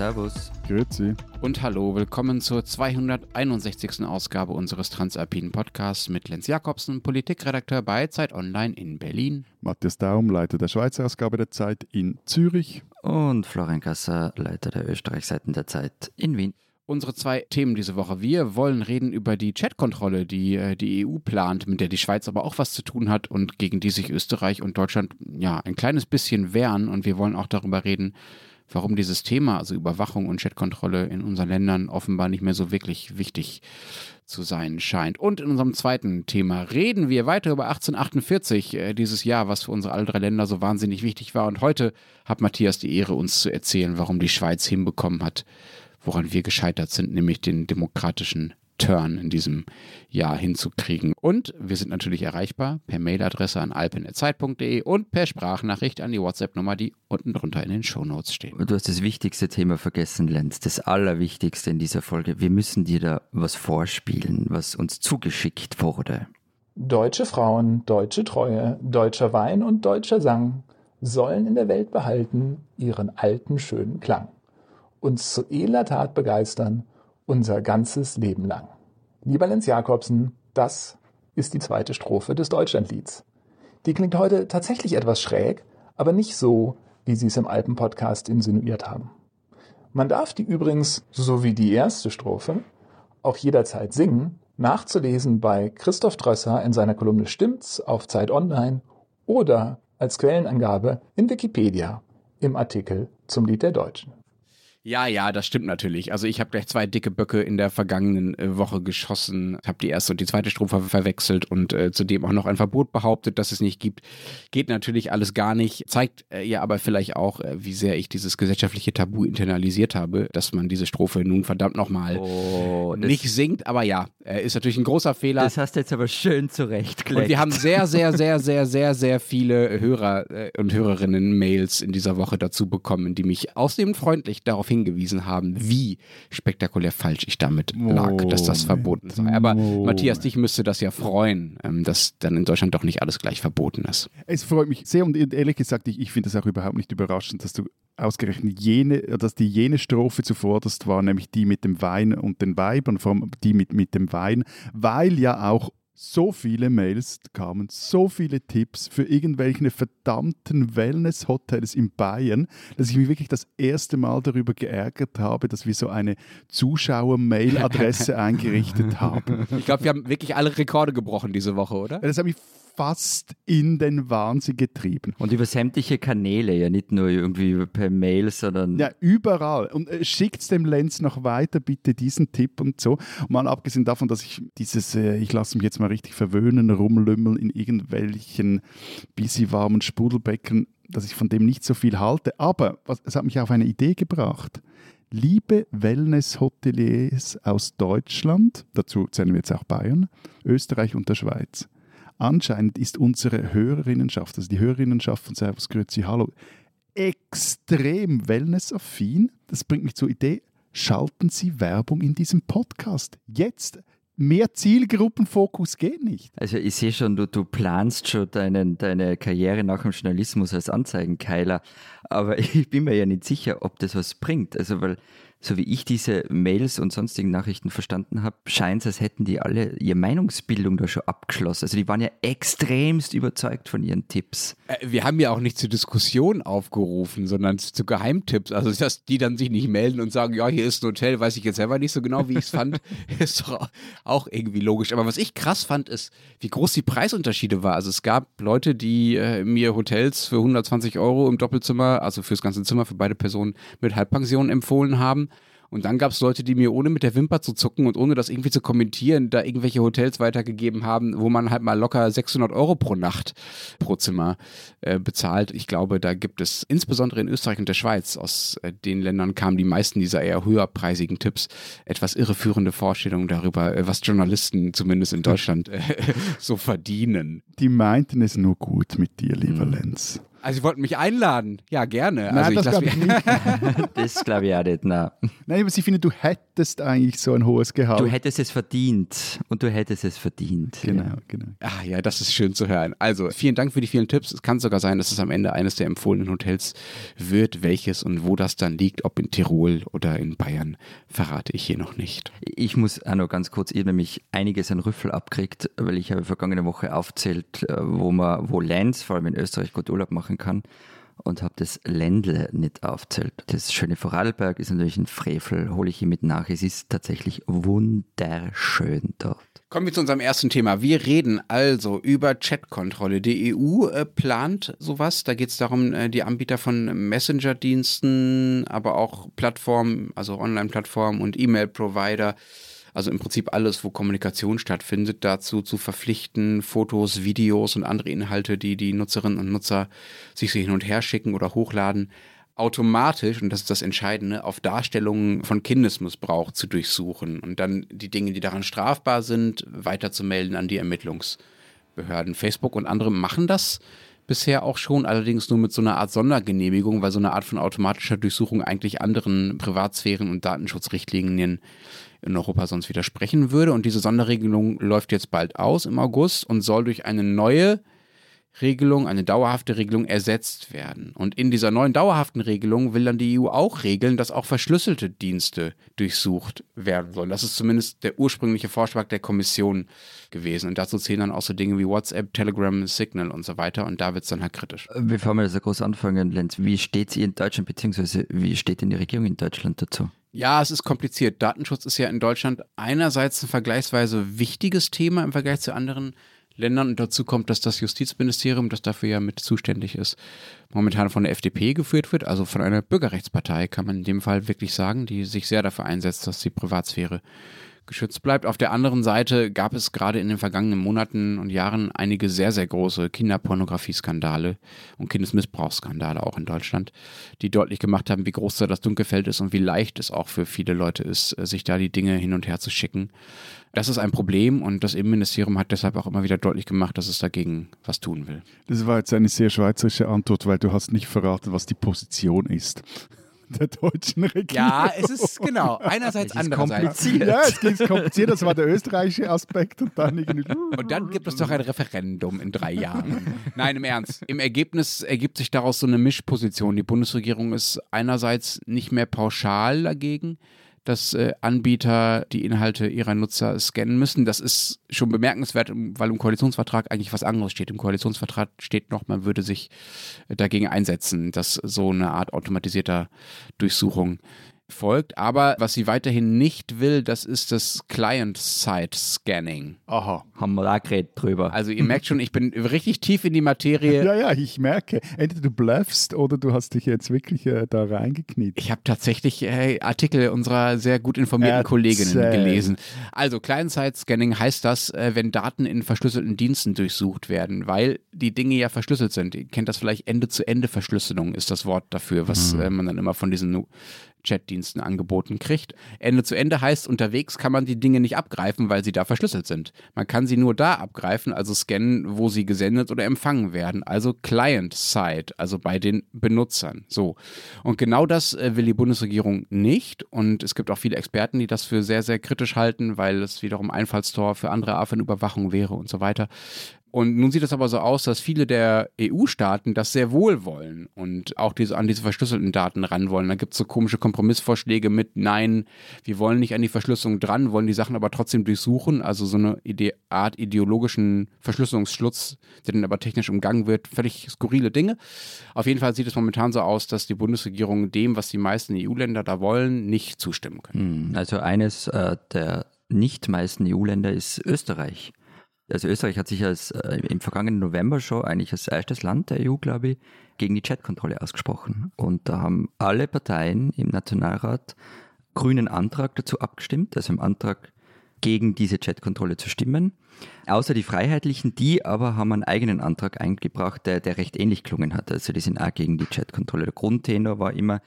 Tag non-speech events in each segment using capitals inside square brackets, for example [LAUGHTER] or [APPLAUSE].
Servus. Grüezi. Und hallo, willkommen zur 261. Ausgabe unseres Transalpinen Podcasts mit Lenz Jakobsen, Politikredakteur bei Zeit Online in Berlin. Matthias Daum, Leiter der Schweizer Ausgabe der Zeit in Zürich. Und Florian Kasser, Leiter der Österreichseiten der Zeit in Wien. Unsere zwei Themen diese Woche. Wir wollen reden über die Chatkontrolle, die äh, die EU plant, mit der die Schweiz aber auch was zu tun hat und gegen die sich Österreich und Deutschland ja ein kleines bisschen wehren. Und wir wollen auch darüber reden, warum dieses Thema, also Überwachung und Chatkontrolle in unseren Ländern offenbar nicht mehr so wirklich wichtig zu sein scheint. Und in unserem zweiten Thema reden wir weiter über 1848, äh, dieses Jahr, was für unsere alle drei Länder so wahnsinnig wichtig war. Und heute hat Matthias die Ehre, uns zu erzählen, warum die Schweiz hinbekommen hat, woran wir gescheitert sind, nämlich den demokratischen Turn in diesem Jahr hinzukriegen. Und wir sind natürlich erreichbar per Mailadresse an alpen.zeit.de und per Sprachnachricht an die WhatsApp-Nummer, die unten drunter in den Shownotes steht. Du hast das wichtigste Thema vergessen, Lenz. Das Allerwichtigste in dieser Folge. Wir müssen dir da was vorspielen, was uns zugeschickt wurde. Deutsche Frauen, deutsche Treue, deutscher Wein und deutscher Sang sollen in der Welt behalten ihren alten schönen Klang uns zu edler Tat begeistern, unser ganzes Leben lang. Lieber Lenz Jakobsen, das ist die zweite Strophe des Deutschlandlieds. Die klingt heute tatsächlich etwas schräg, aber nicht so, wie Sie es im Alpen-Podcast insinuiert haben. Man darf die übrigens, so wie die erste Strophe, auch jederzeit singen, nachzulesen bei Christoph Drösser in seiner Kolumne Stimmt's auf Zeit Online oder als Quellenangabe in Wikipedia im Artikel zum Lied der Deutschen. Ja, ja, das stimmt natürlich. Also ich habe gleich zwei dicke Böcke in der vergangenen äh, Woche geschossen, habe die erste und die zweite Strophe verwechselt und äh, zudem auch noch ein Verbot behauptet, dass es nicht gibt. Geht natürlich alles gar nicht, zeigt äh, ja aber vielleicht auch, äh, wie sehr ich dieses gesellschaftliche Tabu internalisiert habe, dass man diese Strophe nun verdammt nochmal oh, nicht singt. Aber ja, ist natürlich ein großer Fehler. Das hast du jetzt aber schön zurechtgelegt. Und wir haben sehr, sehr, sehr, sehr, sehr, sehr viele Hörer äh, und Hörerinnen Mails in dieser Woche dazu bekommen, die mich ausnehmend freundlich darauf hingewiesen haben, wie spektakulär falsch ich damit lag, dass das verboten sei. Aber. Matthias, dich müsste das ja freuen, ähm, dass dann in Deutschland doch nicht alles gleich verboten ist. Es freut mich sehr und ehrlich gesagt, ich, ich finde es auch überhaupt nicht überraschend, dass du ausgerechnet jene, dass die jene Strophe zuvorderst war, nämlich die mit dem Wein und den Weibern, vor allem die mit, mit dem Wein, weil ja auch so viele Mails kamen, so viele Tipps für irgendwelche verdammten Wellness-Hotels in Bayern, dass ich mich wirklich das erste Mal darüber geärgert habe, dass wir so eine Zuschauer-Mail-Adresse [LAUGHS] eingerichtet haben. Ich glaube, wir haben wirklich alle Rekorde gebrochen diese Woche, oder? Das hat mich fast in den Wahnsinn getrieben. Und über sämtliche Kanäle, ja nicht nur irgendwie per Mail, sondern. Ja, überall. Und äh, schickt dem Lenz noch weiter, bitte diesen Tipp und so. Und mal abgesehen davon, dass ich dieses, äh, ich lasse mich jetzt mal richtig verwöhnen, rumlümmeln in irgendwelchen busy warmen Sprudelbecken, dass ich von dem nicht so viel halte. Aber was, es hat mich auf eine Idee gebracht. Liebe Wellness-Hoteliers aus Deutschland, dazu zählen wir jetzt auch Bayern, Österreich und der Schweiz anscheinend ist unsere Hörerinnenschaft, also die Hörerinnenschaft von Servus Grüezi Hallo, extrem wellnessaffin. Das bringt mich zur Idee, schalten Sie Werbung in diesem Podcast. Jetzt mehr Zielgruppenfokus geht nicht. Also ich sehe schon, du, du planst schon deinen, deine Karriere nach dem Journalismus als Anzeigenkeiler, aber [LAUGHS] ich bin mir ja nicht sicher, ob das was bringt. Also weil so wie ich diese Mails und sonstigen Nachrichten verstanden habe, scheint es, als hätten die alle ihre Meinungsbildung da schon abgeschlossen. Also die waren ja extremst überzeugt von ihren Tipps. Äh, wir haben ja auch nicht zur Diskussion aufgerufen, sondern zu Geheimtipps. Also dass die dann sich nicht melden und sagen, ja, hier ist ein Hotel, weiß ich jetzt selber nicht so genau, wie ich es fand, [LAUGHS] [LAUGHS] ist doch auch irgendwie logisch. Aber was ich krass fand, ist, wie groß die Preisunterschiede waren. Also es gab Leute, die äh, mir Hotels für 120 Euro im Doppelzimmer, also fürs ganze Zimmer für beide Personen mit Halbpension empfohlen haben. Und dann gab es Leute, die mir ohne mit der Wimper zu zucken und ohne das irgendwie zu kommentieren, da irgendwelche Hotels weitergegeben haben, wo man halt mal locker 600 Euro pro Nacht pro Zimmer äh, bezahlt. Ich glaube, da gibt es insbesondere in Österreich und der Schweiz, aus äh, den Ländern kamen die meisten dieser eher höherpreisigen Tipps, etwas irreführende Vorstellungen darüber, äh, was Journalisten zumindest in [LAUGHS] Deutschland äh, so verdienen. Die meinten es nur gut mit dir, lieber mhm. Lenz. Also Sie wollten mich einladen. Ja, gerne. Nein, also das lass glaube ich mich- nicht. [LAUGHS] Das glaube ich auch nicht. Nein. Nein, aber sie finden, du hättest eigentlich so ein hohes Gehalt. Du hättest es verdient und du hättest es verdient. genau, genau. Ah ja, das ist schön zu hören. Also vielen Dank für die vielen Tipps. Es kann sogar sein, dass es am Ende eines der empfohlenen Hotels wird. Welches und wo das dann liegt, ob in Tirol oder in Bayern, verrate ich hier noch nicht. Ich muss auch noch ganz kurz, ich habe nämlich einiges an Rüffel abgekriegt, weil ich habe vergangene Woche aufzählt, äh, wo man, wo Lenz, vor allem in Österreich, gut Urlaub machen kann und habe das Ländle nicht aufzählt. Das schöne Vorarlberg ist natürlich ein Frevel, hole ich ihm mit nach. Es ist tatsächlich wunderschön dort. Kommen wir zu unserem ersten Thema. Wir reden also über Chatkontrolle. Die EU äh, plant sowas. Da geht es darum, äh, die Anbieter von Messenger-Diensten, aber auch Plattformen, also Online-Plattformen und E-Mail-Provider, also im Prinzip alles, wo Kommunikation stattfindet, dazu zu verpflichten, Fotos, Videos und andere Inhalte, die die Nutzerinnen und Nutzer sich hin und her schicken oder hochladen, automatisch, und das ist das Entscheidende, auf Darstellungen von Kindesmissbrauch zu durchsuchen und dann die Dinge, die daran strafbar sind, weiterzumelden an die Ermittlungsbehörden. Facebook und andere machen das bisher auch schon, allerdings nur mit so einer Art Sondergenehmigung, weil so eine Art von automatischer Durchsuchung eigentlich anderen Privatsphären- und Datenschutzrichtlinien in Europa sonst widersprechen würde. Und diese Sonderregelung läuft jetzt bald aus im August und soll durch eine neue Regelung, eine dauerhafte Regelung ersetzt werden. Und in dieser neuen dauerhaften Regelung will dann die EU auch regeln, dass auch verschlüsselte Dienste durchsucht werden sollen. Das ist zumindest der ursprüngliche Vorschlag der Kommission gewesen. Und dazu zählen dann auch so Dinge wie WhatsApp, Telegram, Signal und so weiter. Und da wird es dann halt kritisch. Bevor wir so groß anfangen, Lenz, wie steht es in Deutschland, beziehungsweise wie steht denn die Regierung in Deutschland dazu? Ja, es ist kompliziert. Datenschutz ist ja in Deutschland einerseits ein vergleichsweise wichtiges Thema im Vergleich zu anderen Ländern und dazu kommt, dass das Justizministerium, das dafür ja mit zuständig ist, momentan von der FDP geführt wird, also von einer Bürgerrechtspartei, kann man in dem Fall wirklich sagen, die sich sehr dafür einsetzt, dass die Privatsphäre geschützt bleibt. Auf der anderen Seite gab es gerade in den vergangenen Monaten und Jahren einige sehr, sehr große Kinderpornografieskandale und Kindesmissbrauchsskandale auch in Deutschland, die deutlich gemacht haben, wie groß da das Dunkelfeld ist und wie leicht es auch für viele Leute ist, sich da die Dinge hin und her zu schicken. Das ist ein Problem und das Innenministerium hat deshalb auch immer wieder deutlich gemacht, dass es dagegen was tun will. Das war jetzt eine sehr schweizerische Antwort, weil du hast nicht verraten, was die Position ist der deutschen Regierung. Ja, es ist genau. Einerseits, Es ist andererseits. kompliziert. Ja, es geht kompliziert, das war der österreichische Aspekt und dann irgendwie. [LAUGHS] Und dann gibt es doch ein Referendum in drei Jahren. [LAUGHS] Nein, im Ernst. Im Ergebnis ergibt sich daraus so eine Mischposition. Die Bundesregierung ist einerseits nicht mehr pauschal dagegen, dass äh, Anbieter die Inhalte ihrer Nutzer scannen müssen. Das ist schon bemerkenswert, weil im Koalitionsvertrag eigentlich was anderes steht. Im Koalitionsvertrag steht noch, man würde sich dagegen einsetzen, dass so eine Art automatisierter Durchsuchung folgt. Aber was sie weiterhin nicht will, das ist das Client-Side-Scanning. Aha. Haben wir auch geredet drüber. Also ihr merkt schon, ich bin richtig tief in die Materie. Ja, ja, ich merke. Entweder du bluffst oder du hast dich jetzt wirklich äh, da reingekniet. Ich habe tatsächlich äh, Artikel unserer sehr gut informierten Erzähl. Kolleginnen gelesen. Also Client-Side-Scanning heißt das, äh, wenn Daten in verschlüsselten Diensten durchsucht werden, weil die Dinge ja verschlüsselt sind. Ihr kennt das vielleicht Ende-zu-Ende-Verschlüsselung ist das Wort dafür, was äh, man dann immer von diesen Chatdiensten angeboten kriegt. Ende zu Ende heißt, unterwegs kann man die Dinge nicht abgreifen, weil sie da verschlüsselt sind. Man kann sie nur da abgreifen, also scannen, wo sie gesendet oder empfangen werden. Also Client-Side, also bei den Benutzern. So. Und genau das äh, will die Bundesregierung nicht. Und es gibt auch viele Experten, die das für sehr, sehr kritisch halten, weil es wiederum Einfallstor für andere Art von Überwachung wäre und so weiter. Und nun sieht es aber so aus, dass viele der EU-Staaten das sehr wohl wollen und auch diese, an diese verschlüsselten Daten ran wollen. Da gibt es so komische Kompromissvorschläge mit, nein, wir wollen nicht an die Verschlüsselung dran, wollen die Sachen aber trotzdem durchsuchen. Also so eine Ide Art ideologischen Verschlüsselungsschlutz, der dann aber technisch umgangen wird. Völlig skurrile Dinge. Auf jeden Fall sieht es momentan so aus, dass die Bundesregierung dem, was die meisten EU-Länder da wollen, nicht zustimmen können. Hm, Also eines äh, der nicht meisten EU-Länder ist Österreich. Also Österreich hat sich als, äh, im vergangenen November schon eigentlich als erstes Land der EU, glaube ich, gegen die Chatkontrolle ausgesprochen. Und da haben alle Parteien im Nationalrat grünen Antrag dazu abgestimmt, also im Antrag gegen diese Chatkontrolle zu stimmen. Außer die Freiheitlichen, die aber haben einen eigenen Antrag eingebracht, der, der recht ähnlich klungen hat. Also die sind auch gegen die Chatkontrolle. Der Grundtenor war immer,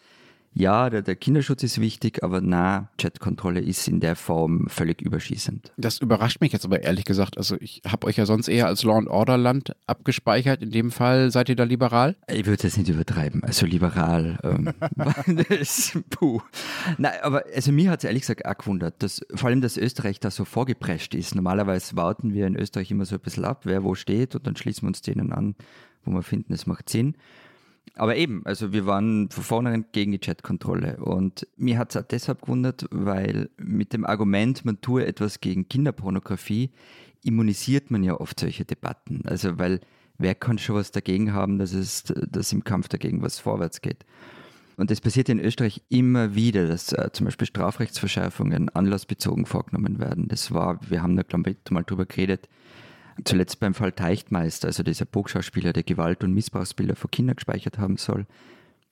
ja, der, der Kinderschutz ist wichtig, aber na, Chatkontrolle ist in der Form völlig überschießend. Das überrascht mich jetzt aber ehrlich gesagt. Also ich habe euch ja sonst eher als Law and Order Land abgespeichert. In dem Fall seid ihr da liberal? Ich würde das nicht übertreiben. Also liberal. Ähm, [LAUGHS] das, puh. Nein, aber also mir hat es ehrlich gesagt auch gewundert, dass vor allem, dass Österreich da so vorgeprescht ist. Normalerweise warten wir in Österreich immer so ein bisschen ab, wer wo steht und dann schließen wir uns denen an, wo wir finden, es macht Sinn. Aber eben, also wir waren von vornherein gegen die Chatkontrolle. Und mir hat es auch deshalb gewundert, weil mit dem Argument, man tue etwas gegen Kinderpornografie, immunisiert man ja oft solche Debatten. Also weil wer kann schon was dagegen haben, dass es dass im Kampf dagegen was vorwärts geht. Und das passiert in Österreich immer wieder, dass äh, zum Beispiel Strafrechtsverschärfungen anlassbezogen vorgenommen werden. Das war, wir haben da, glaube ich, mal drüber geredet, Zuletzt beim Fall Teichtmeister, also dieser Burgschauspieler, der Gewalt- und Missbrauchsbilder von Kindern gespeichert haben soll.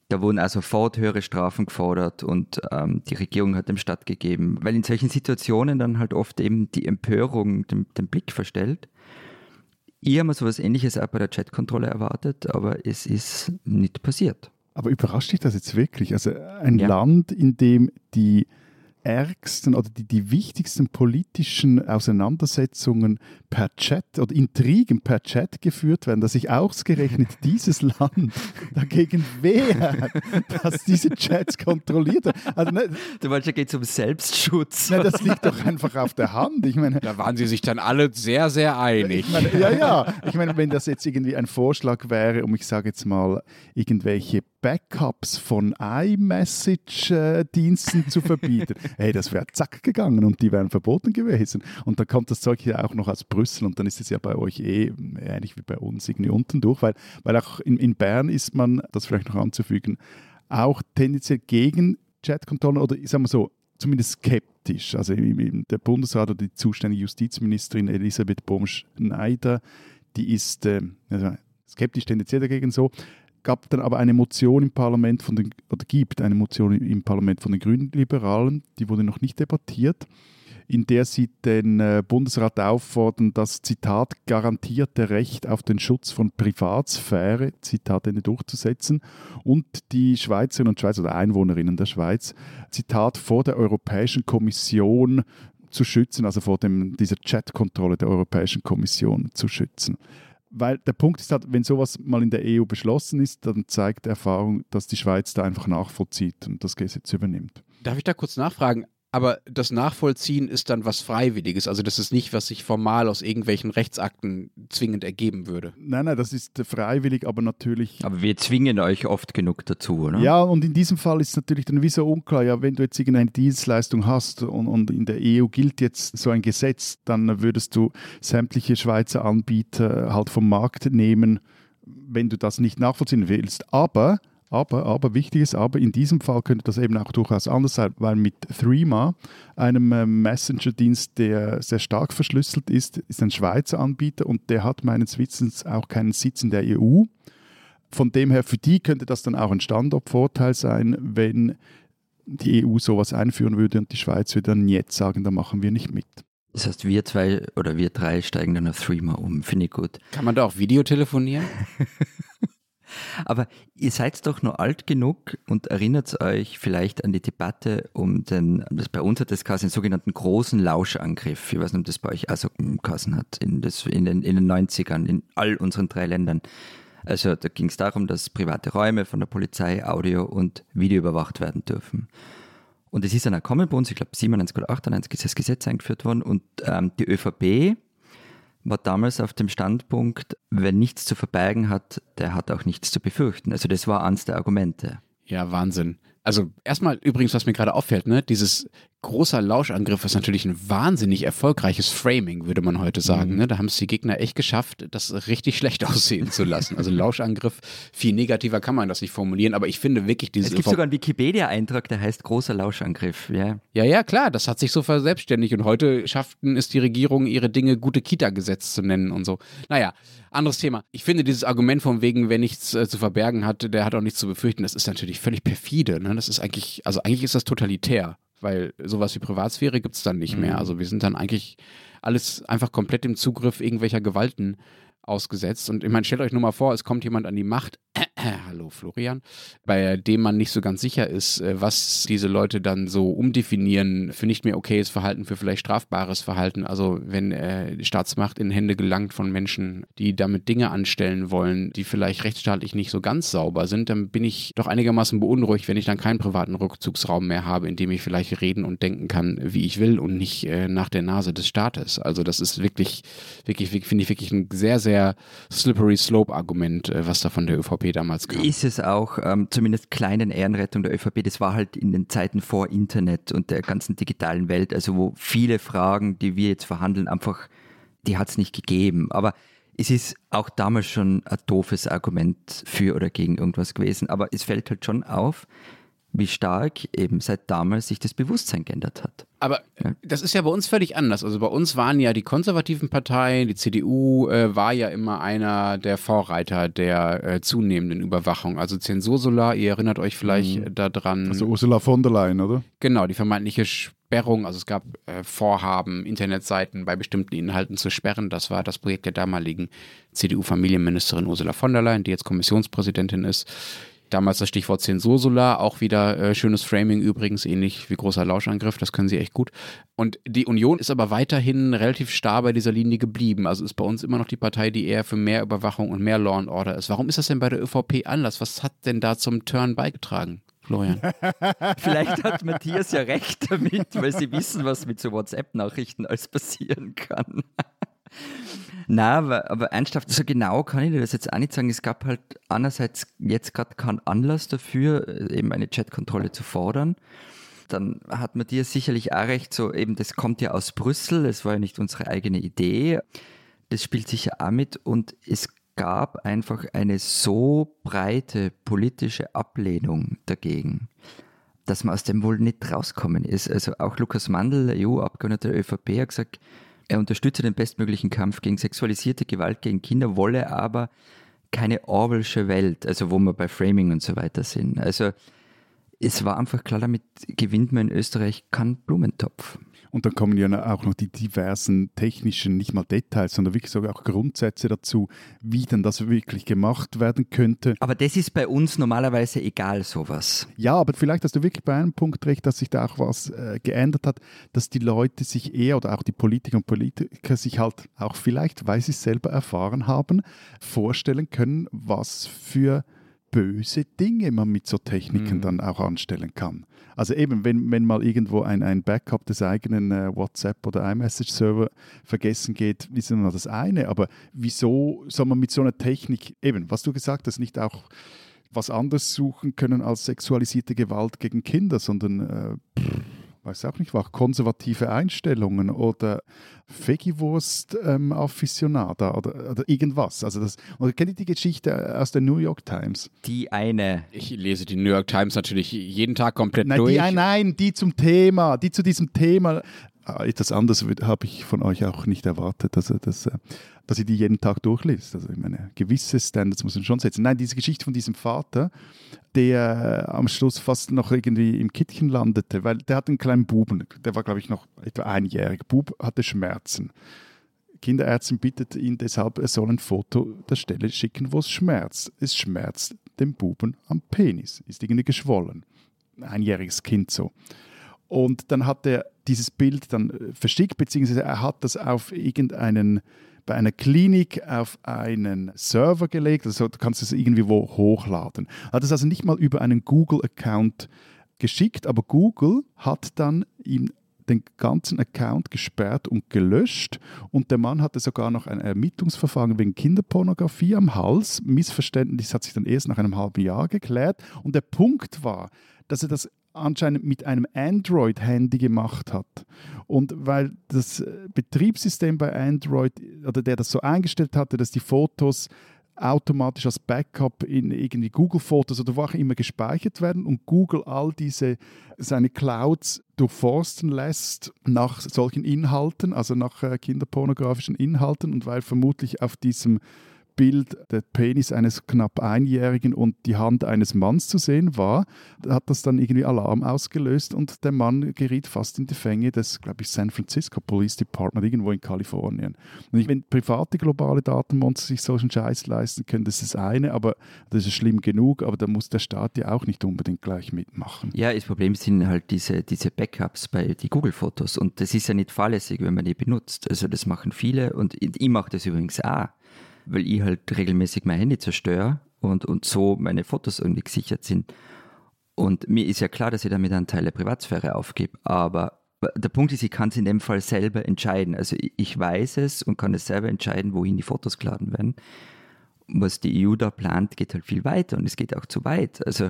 Da wurden also sofort höhere Strafen gefordert und ähm, die Regierung hat dem stattgegeben, weil in solchen Situationen dann halt oft eben die Empörung den, den Blick verstellt. Ich habe mir sowas ähnliches auch bei der Chatkontrolle erwartet, aber es ist nicht passiert. Aber überrascht dich das jetzt wirklich? Also ein ja. Land, in dem die ärgsten oder die, die wichtigsten politischen Auseinandersetzungen per Chat oder Intrigen per Chat geführt werden, dass sich ausgerechnet [LAUGHS] dieses Land dagegen wehrt, dass diese Chats kontrolliert werden. Also, ne, du meinst, da geht es um Selbstschutz. Ne, das liegt doch einfach auf der Hand. Ich meine, da waren sie sich dann alle sehr, sehr einig. Ich meine, ja, ja. Ich meine, wenn das jetzt irgendwie ein Vorschlag wäre, um ich sage jetzt mal, irgendwelche Backups von iMessage-Diensten zu verbieten, [LAUGHS] hey, das wäre zack gegangen und die wären verboten gewesen. Und dann kommt das Zeug ja auch noch aus Brüssel und dann ist es ja bei euch eh ähnlich wie bei uns irgendwie unten durch, weil, weil auch in, in Bern ist man, das vielleicht noch anzufügen, auch tendenziell gegen Chatkontrollen oder ich sage mal so, zumindest skeptisch. Also der Bundesrat oder die zuständige Justizministerin Elisabeth Bohm-Schneider, die ist äh, also skeptisch tendenziell dagegen so gab dann aber eine Motion im Parlament von den, oder gibt eine Motion im Parlament von den Grünen Liberalen, die wurde noch nicht debattiert, in der sie den äh, Bundesrat auffordern, das Zitat garantierte Recht auf den Schutz von Privatsphäre, Zitat durchzusetzen und die Schweizerinnen und Schweizer oder Einwohnerinnen der Schweiz, Zitat vor der Europäischen Kommission zu schützen, also vor dem, dieser Chatkontrolle der Europäischen Kommission zu schützen. Weil der Punkt ist halt, wenn sowas mal in der EU beschlossen ist, dann zeigt Erfahrung, dass die Schweiz da einfach nachvollzieht und das Gesetz übernimmt. Darf ich da kurz nachfragen? Aber das Nachvollziehen ist dann was Freiwilliges. Also das ist nicht, was sich formal aus irgendwelchen Rechtsakten zwingend ergeben würde. Nein, nein, das ist freiwillig, aber natürlich. Aber wir zwingen euch oft genug dazu, oder? Ja, und in diesem Fall ist es natürlich dann wie so unklar, ja, wenn du jetzt irgendeine Dienstleistung hast und, und in der EU gilt jetzt so ein Gesetz, dann würdest du sämtliche Schweizer Anbieter halt vom Markt nehmen, wenn du das nicht nachvollziehen willst. Aber aber, aber, wichtiges Aber, in diesem Fall könnte das eben auch durchaus anders sein, weil mit Threema, einem äh, Messenger-Dienst, der sehr stark verschlüsselt ist, ist ein Schweizer Anbieter und der hat meines Wissens auch keinen Sitz in der EU. Von dem her, für die könnte das dann auch ein Standortvorteil sein, wenn die EU sowas einführen würde und die Schweiz würde dann jetzt sagen, da machen wir nicht mit. Das heißt, wir zwei oder wir drei steigen dann auf Threema um. Finde ich gut. Kann man da auch Videotelefonieren? [LAUGHS] Aber ihr seid doch nur alt genug und erinnert euch vielleicht an die Debatte um den, das bei uns hat das quasi den sogenannten großen Lauschangriff. Ich weiß nicht, ob das bei euch auch so geheißen hat, in, das, in, den, in den 90ern, in all unseren drei Ländern. Also da ging es darum, dass private Räume von der Polizei Audio und Video überwacht werden dürfen. Und es ist dann gekommen bei uns, ich glaube 97 oder 98 ist das Gesetz eingeführt worden und ähm, die ÖVP war damals auf dem Standpunkt, wer nichts zu verbergen hat, der hat auch nichts zu befürchten. Also das war eines der Argumente. Ja, Wahnsinn. Also erstmal übrigens, was mir gerade auffällt, ne, dieses großer Lauschangriff ist natürlich ein wahnsinnig erfolgreiches Framing, würde man heute sagen. Mhm. Ne? Da haben es die Gegner echt geschafft, das richtig [LAUGHS] schlecht aussehen zu lassen. Also Lauschangriff, viel negativer kann man das nicht formulieren, aber ich finde wirklich dieses. Es gibt sogar einen Wikipedia-Eintrag, der heißt großer Lauschangriff. Ja. ja, ja, klar, das hat sich so verselbstständigt und heute schafften es die Regierung, ihre Dinge gute Kita-Gesetz zu nennen und so. Naja, anderes Thema. Ich finde dieses Argument von wegen, wer nichts äh, zu verbergen hat, der hat auch nichts zu befürchten, das ist natürlich völlig perfide. Ne? Das ist eigentlich, also eigentlich ist das totalitär weil sowas wie Privatsphäre gibt es dann nicht mhm. mehr. Also wir sind dann eigentlich alles einfach komplett im Zugriff irgendwelcher Gewalten ausgesetzt. Und ich meine, stellt euch nur mal vor, es kommt jemand an die Macht äh, hallo Florian, bei dem man nicht so ganz sicher ist, äh, was diese Leute dann so umdefinieren für nicht mehr okayes Verhalten, für vielleicht strafbares Verhalten. Also wenn äh, Staatsmacht in Hände gelangt von Menschen, die damit Dinge anstellen wollen, die vielleicht rechtsstaatlich nicht so ganz sauber sind, dann bin ich doch einigermaßen beunruhigt, wenn ich dann keinen privaten Rückzugsraum mehr habe, in dem ich vielleicht reden und denken kann, wie ich will und nicht äh, nach der Nase des Staates. Also das ist wirklich, wirklich, finde ich wirklich ein sehr, sehr slippery slope Argument, äh, was da von der ÖVP damals damals kam. Ist es auch, ähm, zumindest kleinen Ehrenrettung der ÖVP, das war halt in den Zeiten vor Internet und der ganzen digitalen Welt, also wo viele Fragen, die wir jetzt verhandeln, einfach, die hat es nicht gegeben. Aber es ist auch damals schon ein doofes Argument für oder gegen irgendwas gewesen. Aber es fällt halt schon auf, wie stark eben seit damals sich das Bewusstsein geändert hat. Aber ja. das ist ja bei uns völlig anders. Also bei uns waren ja die konservativen Parteien, die CDU äh, war ja immer einer der Vorreiter der äh, zunehmenden Überwachung. Also Zensursolar, ihr erinnert euch vielleicht mhm. daran. Also Ursula von der Leyen, oder? Genau, die vermeintliche Sperrung. Also es gab äh, Vorhaben, Internetseiten bei bestimmten Inhalten zu sperren. Das war das Projekt der damaligen CDU-Familienministerin Ursula von der Leyen, die jetzt Kommissionspräsidentin ist. Damals das Stichwort Zensursolar, auch wieder äh, schönes Framing übrigens, ähnlich wie großer Lauschangriff, das können sie echt gut. Und die Union ist aber weiterhin relativ starr bei dieser Linie geblieben. Also ist bei uns immer noch die Partei, die eher für mehr Überwachung und mehr Law and Order ist. Warum ist das denn bei der ÖVP anders? Was hat denn da zum Turn beigetragen? Florian. [LAUGHS] Vielleicht hat Matthias ja recht damit, weil sie wissen, was mit so WhatsApp-Nachrichten alles passieren kann. Na, aber, aber ernsthaft, so genau kann ich dir das jetzt auch nicht sagen. Es gab halt einerseits jetzt gerade keinen Anlass dafür, äh, eben eine Chatkontrolle zu fordern. Dann hat man dir sicherlich auch recht, so eben, das kommt ja aus Brüssel, es war ja nicht unsere eigene Idee. Das spielt sicher auch mit und es gab einfach eine so breite politische Ablehnung dagegen, dass man aus dem wohl nicht rauskommen ist. Also auch Lukas Mandl, EU-Abgeordneter der ÖVP, hat gesagt, er unterstütze den bestmöglichen Kampf gegen sexualisierte Gewalt gegen Kinder, wolle aber keine Orwellsche Welt, also wo wir bei Framing und so weiter sind. Also es war einfach klar, damit gewinnt man in Österreich keinen Blumentopf. Und dann kommen ja auch noch die diversen technischen, nicht mal Details, sondern wirklich sogar auch Grundsätze dazu, wie denn das wirklich gemacht werden könnte. Aber das ist bei uns normalerweise egal, sowas. Ja, aber vielleicht hast du wirklich bei einem Punkt recht, dass sich da auch was äh, geändert hat, dass die Leute sich eher oder auch die Politiker und Politiker sich halt auch vielleicht, weil sie es selber erfahren haben, vorstellen können, was für böse Dinge man mit so Techniken mhm. dann auch anstellen kann. Also eben, wenn, wenn mal irgendwo ein, ein Backup des eigenen äh, WhatsApp oder iMessage-Server vergessen geht, ist immer das eine. Aber wieso soll man mit so einer Technik, eben, was du gesagt hast, nicht auch was anderes suchen können als sexualisierte Gewalt gegen Kinder, sondern äh, pff, weiß auch nicht, war konservative Einstellungen oder Veggie-Wurst-Afficionada ähm, oder, oder, irgendwas. Also das, oder kennt ihr die Geschichte aus der New York Times? Die eine. Ich lese die New York Times natürlich jeden Tag komplett nein, durch. Die, nein, die zum Thema, die zu diesem Thema. Ah, etwas anderes habe ich von euch auch nicht erwartet, also das, dass ihr die jeden Tag durchliest. Also ich meine, gewisse Standards muss man schon setzen. Nein, diese Geschichte von diesem Vater, der am Schluss fast noch irgendwie im Kittchen landete, weil der hat einen kleinen Buben, der war glaube ich noch etwa einjährig. Bub hatte Schmerzen. Kinderärztin bittet ihn deshalb, er soll ein Foto der Stelle schicken, wo es schmerzt. Es schmerzt dem Buben am Penis, ist irgendwie geschwollen. Ein einjähriges Kind so. Und dann hat er dieses Bild dann äh, verschickt, beziehungsweise er hat das auf irgendeinen, bei einer Klinik auf einen Server gelegt, also du kannst es irgendwie wo hochladen. Hat es also nicht mal über einen Google-Account geschickt, aber Google hat dann ihm den ganzen Account gesperrt und gelöscht und der Mann hatte sogar noch ein Ermittlungsverfahren wegen Kinderpornografie am Hals. Missverständnis hat sich dann erst nach einem halben Jahr geklärt und der Punkt war, dass er das anscheinend mit einem Android-Handy gemacht hat. Und weil das äh, Betriebssystem bei Android, oder der das so eingestellt hatte, dass die Fotos automatisch als Backup in irgendwie Google-Fotos oder wo auch immer gespeichert werden und Google all diese seine Clouds durchforsten lässt nach solchen Inhalten, also nach äh, kinderpornografischen Inhalten und weil vermutlich auf diesem Bild der Penis eines knapp Einjährigen und die Hand eines Manns zu sehen war, hat das dann irgendwie Alarm ausgelöst und der Mann geriet fast in die Fänge des, glaube ich, San Francisco Police Department, irgendwo in Kalifornien. Und ich, wenn private globale Datenmonster sich solchen Scheiß leisten können, das ist das eine, aber das ist schlimm genug, aber da muss der Staat ja auch nicht unbedingt gleich mitmachen. Ja, das Problem sind halt diese, diese Backups bei die Google-Fotos und das ist ja nicht fahrlässig, wenn man die benutzt. Also das machen viele und ich mache das übrigens auch, weil ich halt regelmäßig mein Handy zerstöre und, und so meine Fotos irgendwie gesichert sind. Und mir ist ja klar, dass ich damit einen Teil der Privatsphäre aufgebe, aber der Punkt ist, ich kann es in dem Fall selber entscheiden. Also ich weiß es und kann es selber entscheiden, wohin die Fotos geladen werden. Was die EU da plant, geht halt viel weiter und es geht auch zu weit. Also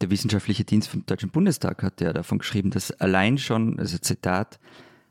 der wissenschaftliche Dienst vom Deutschen Bundestag hat ja davon geschrieben, dass allein schon, also Zitat,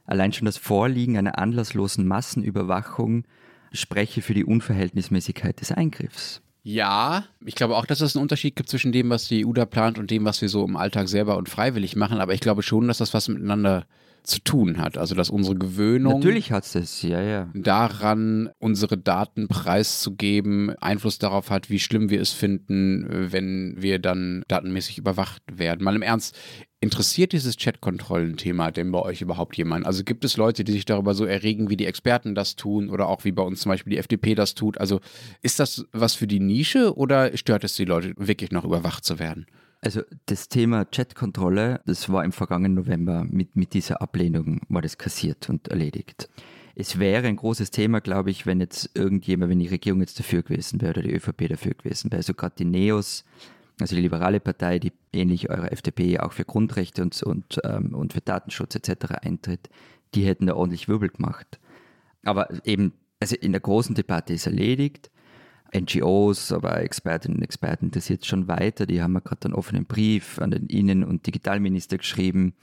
allein schon das Vorliegen einer anlasslosen Massenüberwachung spreche für die Unverhältnismäßigkeit des Eingriffs. Ja, ich glaube auch, dass es einen Unterschied gibt zwischen dem, was die EU da plant und dem, was wir so im Alltag selber und freiwillig machen. Aber ich glaube schon, dass das was miteinander zu tun hat. Also dass unsere Gewöhnung Natürlich hat es das, ja, ja. daran, unsere Daten preiszugeben, Einfluss darauf hat, wie schlimm wir es finden, wenn wir dann datenmäßig überwacht werden. Mal im Ernst, interessiert dieses Chat-Kontrollen-Thema denn bei euch überhaupt jemand? Also gibt es Leute, die sich darüber so erregen, wie die Experten das tun oder auch wie bei uns zum Beispiel die FDP das tut? Also ist das was für die Nische oder stört es die Leute wirklich noch überwacht zu werden? Also das Thema Chatkontrolle, das war im vergangenen November mit, mit dieser Ablehnung, war das kassiert und erledigt. Es wäre ein großes Thema, glaube ich, wenn jetzt irgendjemand, wenn die Regierung jetzt dafür gewesen wäre oder die ÖVP dafür gewesen wäre. Also gerade die Neos, also die liberale Partei, die ähnlich eurer FDP auch für Grundrechte und, und, ähm, und für Datenschutz etc. eintritt, die hätten da ordentlich Wirbel gemacht. Aber eben, also in der großen Debatte ist erledigt. NGOs, aber Expertinnen und Experten interessiert es schon weiter. Die haben ja gerade einen offenen Brief an den Innen- und Digitalminister geschrieben,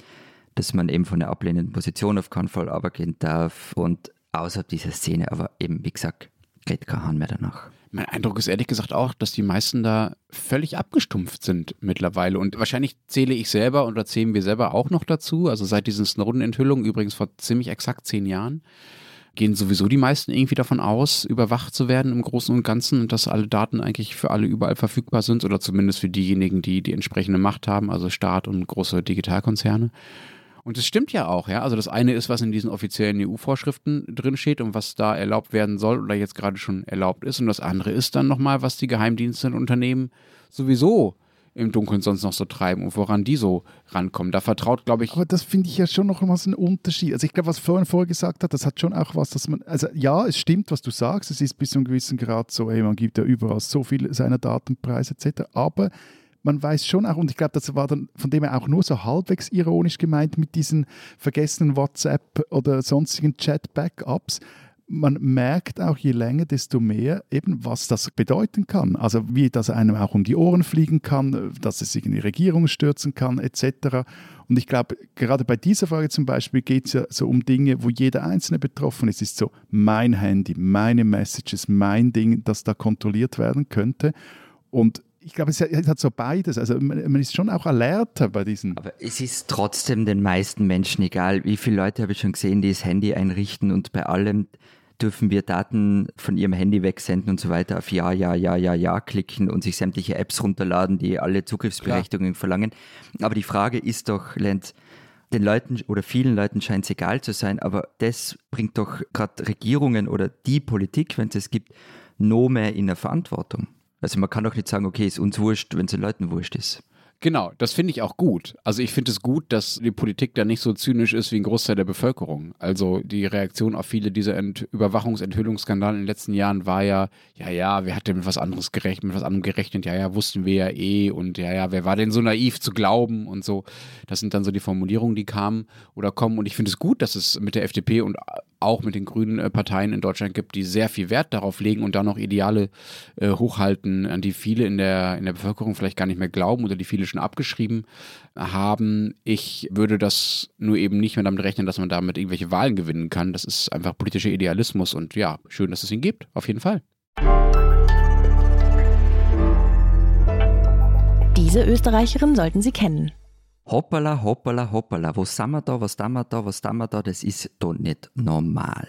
dass man eben von der ablehnenden Position auf keinen Fall gehen darf und außerhalb dieser Szene, aber eben, wie gesagt, geht kein Hahn mehr danach. Mein Eindruck ist ehrlich gesagt auch, dass die meisten da völlig abgestumpft sind mittlerweile. Und wahrscheinlich zähle ich selber und zählen wir selber auch noch dazu. Also seit diesen Snowden-Enthüllungen, übrigens vor ziemlich exakt zehn Jahren, gehen sowieso die meisten irgendwie davon aus, überwacht zu werden im Großen und Ganzen und dass alle Daten eigentlich für alle überall verfügbar sind oder zumindest für diejenigen, die die entsprechende Macht haben, also Staat und große Digitalkonzerne. Und es stimmt ja auch, ja. Also das eine ist, was in diesen offiziellen EU-Vorschriften drinsteht und was da erlaubt werden soll oder jetzt gerade schon erlaubt ist. Und das andere ist dann nochmal, was die Geheimdienste und Unternehmen sowieso im Dunkeln sonst noch so treiben und woran die so rankommen. Da vertraut, glaube ich. Aber das finde ich ja schon noch mal so ein Unterschied. Also ich glaube, was vorhin vorher gesagt hat, das hat schon auch was, dass man, also ja, es stimmt, was du sagst, es ist bis zu einem gewissen Grad so, ey, man gibt ja überall so viel seiner Datenpreise etc., aber man weiß schon auch, und ich glaube, das war dann von dem her auch nur so halbwegs ironisch gemeint mit diesen vergessenen WhatsApp oder sonstigen Chat-Backups, man merkt auch je länger, desto mehr eben, was das bedeuten kann. Also wie das einem auch um die Ohren fliegen kann, dass es irgendwie Regierungen stürzen kann, etc. Und ich glaube, gerade bei dieser Frage zum Beispiel geht es ja so um Dinge, wo jeder Einzelne betroffen ist. Es ist so mein Handy, meine Messages, mein Ding, das da kontrolliert werden könnte. Und ich glaube, es hat so beides. Also man ist schon auch alerter bei diesen. Aber es ist trotzdem den meisten Menschen egal. Wie viele Leute habe ich schon gesehen, die das Handy einrichten und bei allem dürfen wir Daten von ihrem Handy wegsenden und so weiter auf Ja, Ja, Ja, Ja, Ja klicken und sich sämtliche Apps runterladen, die alle Zugriffsberechtigungen Klar. verlangen. Aber die Frage ist doch, Lenz, den Leuten oder vielen Leuten scheint es egal zu sein, aber das bringt doch gerade Regierungen oder die Politik, wenn es es gibt, noch mehr in der Verantwortung. Also man kann doch nicht sagen, okay, ist uns wurscht, wenn es den Leuten wurscht ist. Genau, das finde ich auch gut. Also ich finde es gut, dass die Politik da nicht so zynisch ist wie ein Großteil der Bevölkerung. Also die Reaktion auf viele dieser Ent Überwachungsenthüllungsskandale in den letzten Jahren war ja, ja, ja, wer hat denn mit was anderes gerechnet, mit was anderem gerechnet? Ja, ja, wussten wir ja eh und ja, ja, wer war denn so naiv zu glauben und so. Das sind dann so die Formulierungen, die kamen oder kommen und ich finde es gut, dass es mit der FDP und auch mit den grünen äh, Parteien in Deutschland gibt, die sehr viel Wert darauf legen und da noch Ideale äh, hochhalten, an die viele in der, in der Bevölkerung vielleicht gar nicht mehr glauben oder die viele schon abgeschrieben haben. Ich würde das nur eben nicht mehr damit rechnen, dass man damit irgendwelche Wahlen gewinnen kann. Das ist einfach politischer Idealismus und ja, schön, dass es ihn gibt, auf jeden Fall. Diese Österreicherin sollten Sie kennen. Hoppala, hoppala, hoppala, was sind wir da, was sind wir da, was sind wir da, das ist doch nicht normal.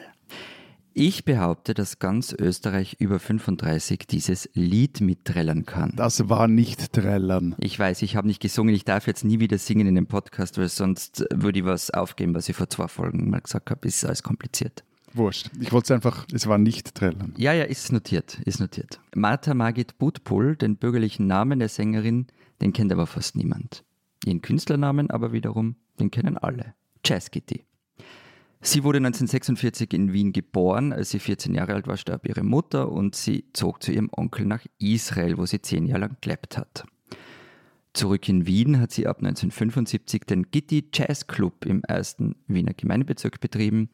Ich behaupte, dass ganz Österreich über 35 dieses Lied mitträllern kann. Das war nicht Trällern. Ich weiß, ich habe nicht gesungen. Ich darf jetzt nie wieder singen in dem Podcast, weil sonst würde ich was aufgeben, was ich vor zwei Folgen mal gesagt habe. Ist alles kompliziert. Wurscht. Ich wollte es einfach, es war nicht Trällern. Ja, ja, ist notiert, ist notiert. Martha Margit Butpul, den bürgerlichen Namen der Sängerin, den kennt aber fast niemand. Ihren Künstlernamen aber wiederum, den kennen alle. Jazz Kitty. Sie wurde 1946 in Wien geboren. Als sie 14 Jahre alt war, starb ihre Mutter und sie zog zu ihrem Onkel nach Israel, wo sie zehn Jahre lang gelebt hat. Zurück in Wien hat sie ab 1975 den Gitti Jazz Club im ersten Wiener Gemeindebezirk betrieben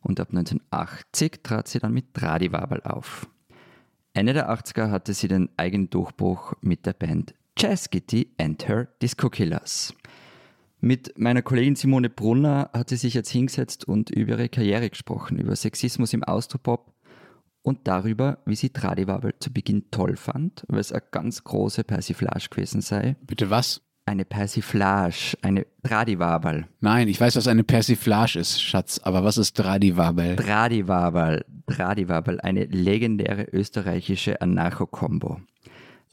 und ab 1980 trat sie dann mit Tradi Wabel auf. Ende der 80er hatte sie den eigenen Durchbruch mit der Band Jazz Gitti and Her Disco Killers. Mit meiner Kollegin Simone Brunner hat sie sich jetzt hingesetzt und über ihre Karriere gesprochen, über Sexismus im Austropop und darüber, wie sie Tradiwabel zu Beginn toll fand, weil es eine ganz große Persiflage gewesen sei. Bitte was? Eine Persiflage, eine Tradiwabel. Nein, ich weiß, was eine Persiflage ist, Schatz, aber was ist Tradiwabel? Tradiwabel, Tradiwabel, eine legendäre österreichische Anarcho-Kombo.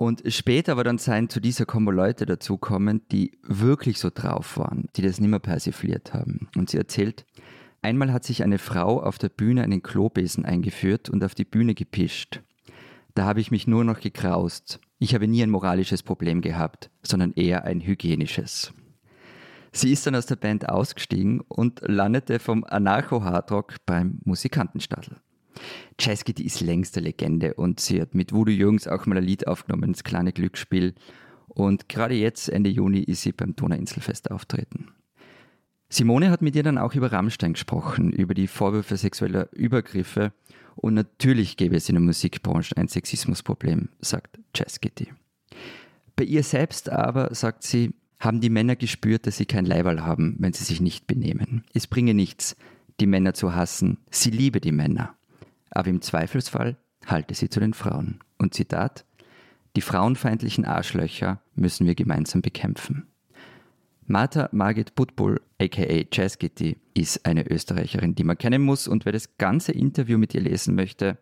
Und später war dann sein zu dieser Kombo Leute dazukommen, die wirklich so drauf waren, die das nicht mehr persifliert haben. Und sie erzählt, einmal hat sich eine Frau auf der Bühne einen Klobesen eingeführt und auf die Bühne gepischt. Da habe ich mich nur noch gekraust. Ich habe nie ein moralisches Problem gehabt, sondern eher ein hygienisches. Sie ist dann aus der Band ausgestiegen und landete vom Anarcho-Hardrock beim Musikantenstadel. Cheskity ist längst eine Legende und sie hat mit Voodoo Jungs auch mal ein Lied aufgenommen, das kleine Glücksspiel. Und gerade jetzt, Ende Juni, ist sie beim Donauinselfest auftreten. Simone hat mit ihr dann auch über Rammstein gesprochen, über die Vorwürfe sexueller Übergriffe. Und natürlich gäbe es in der Musikbranche ein Sexismusproblem, sagt Cheskity. Bei ihr selbst aber, sagt sie, haben die Männer gespürt, dass sie kein Leiberl haben, wenn sie sich nicht benehmen. Es bringe nichts, die Männer zu hassen. Sie liebe die Männer aber im Zweifelsfall halte sie zu den Frauen. Und Zitat, die frauenfeindlichen Arschlöcher müssen wir gemeinsam bekämpfen. Martha Margit Butbull, aka Jazz Kitty, ist eine Österreicherin, die man kennen muss und wer das ganze Interview mit ihr lesen möchte,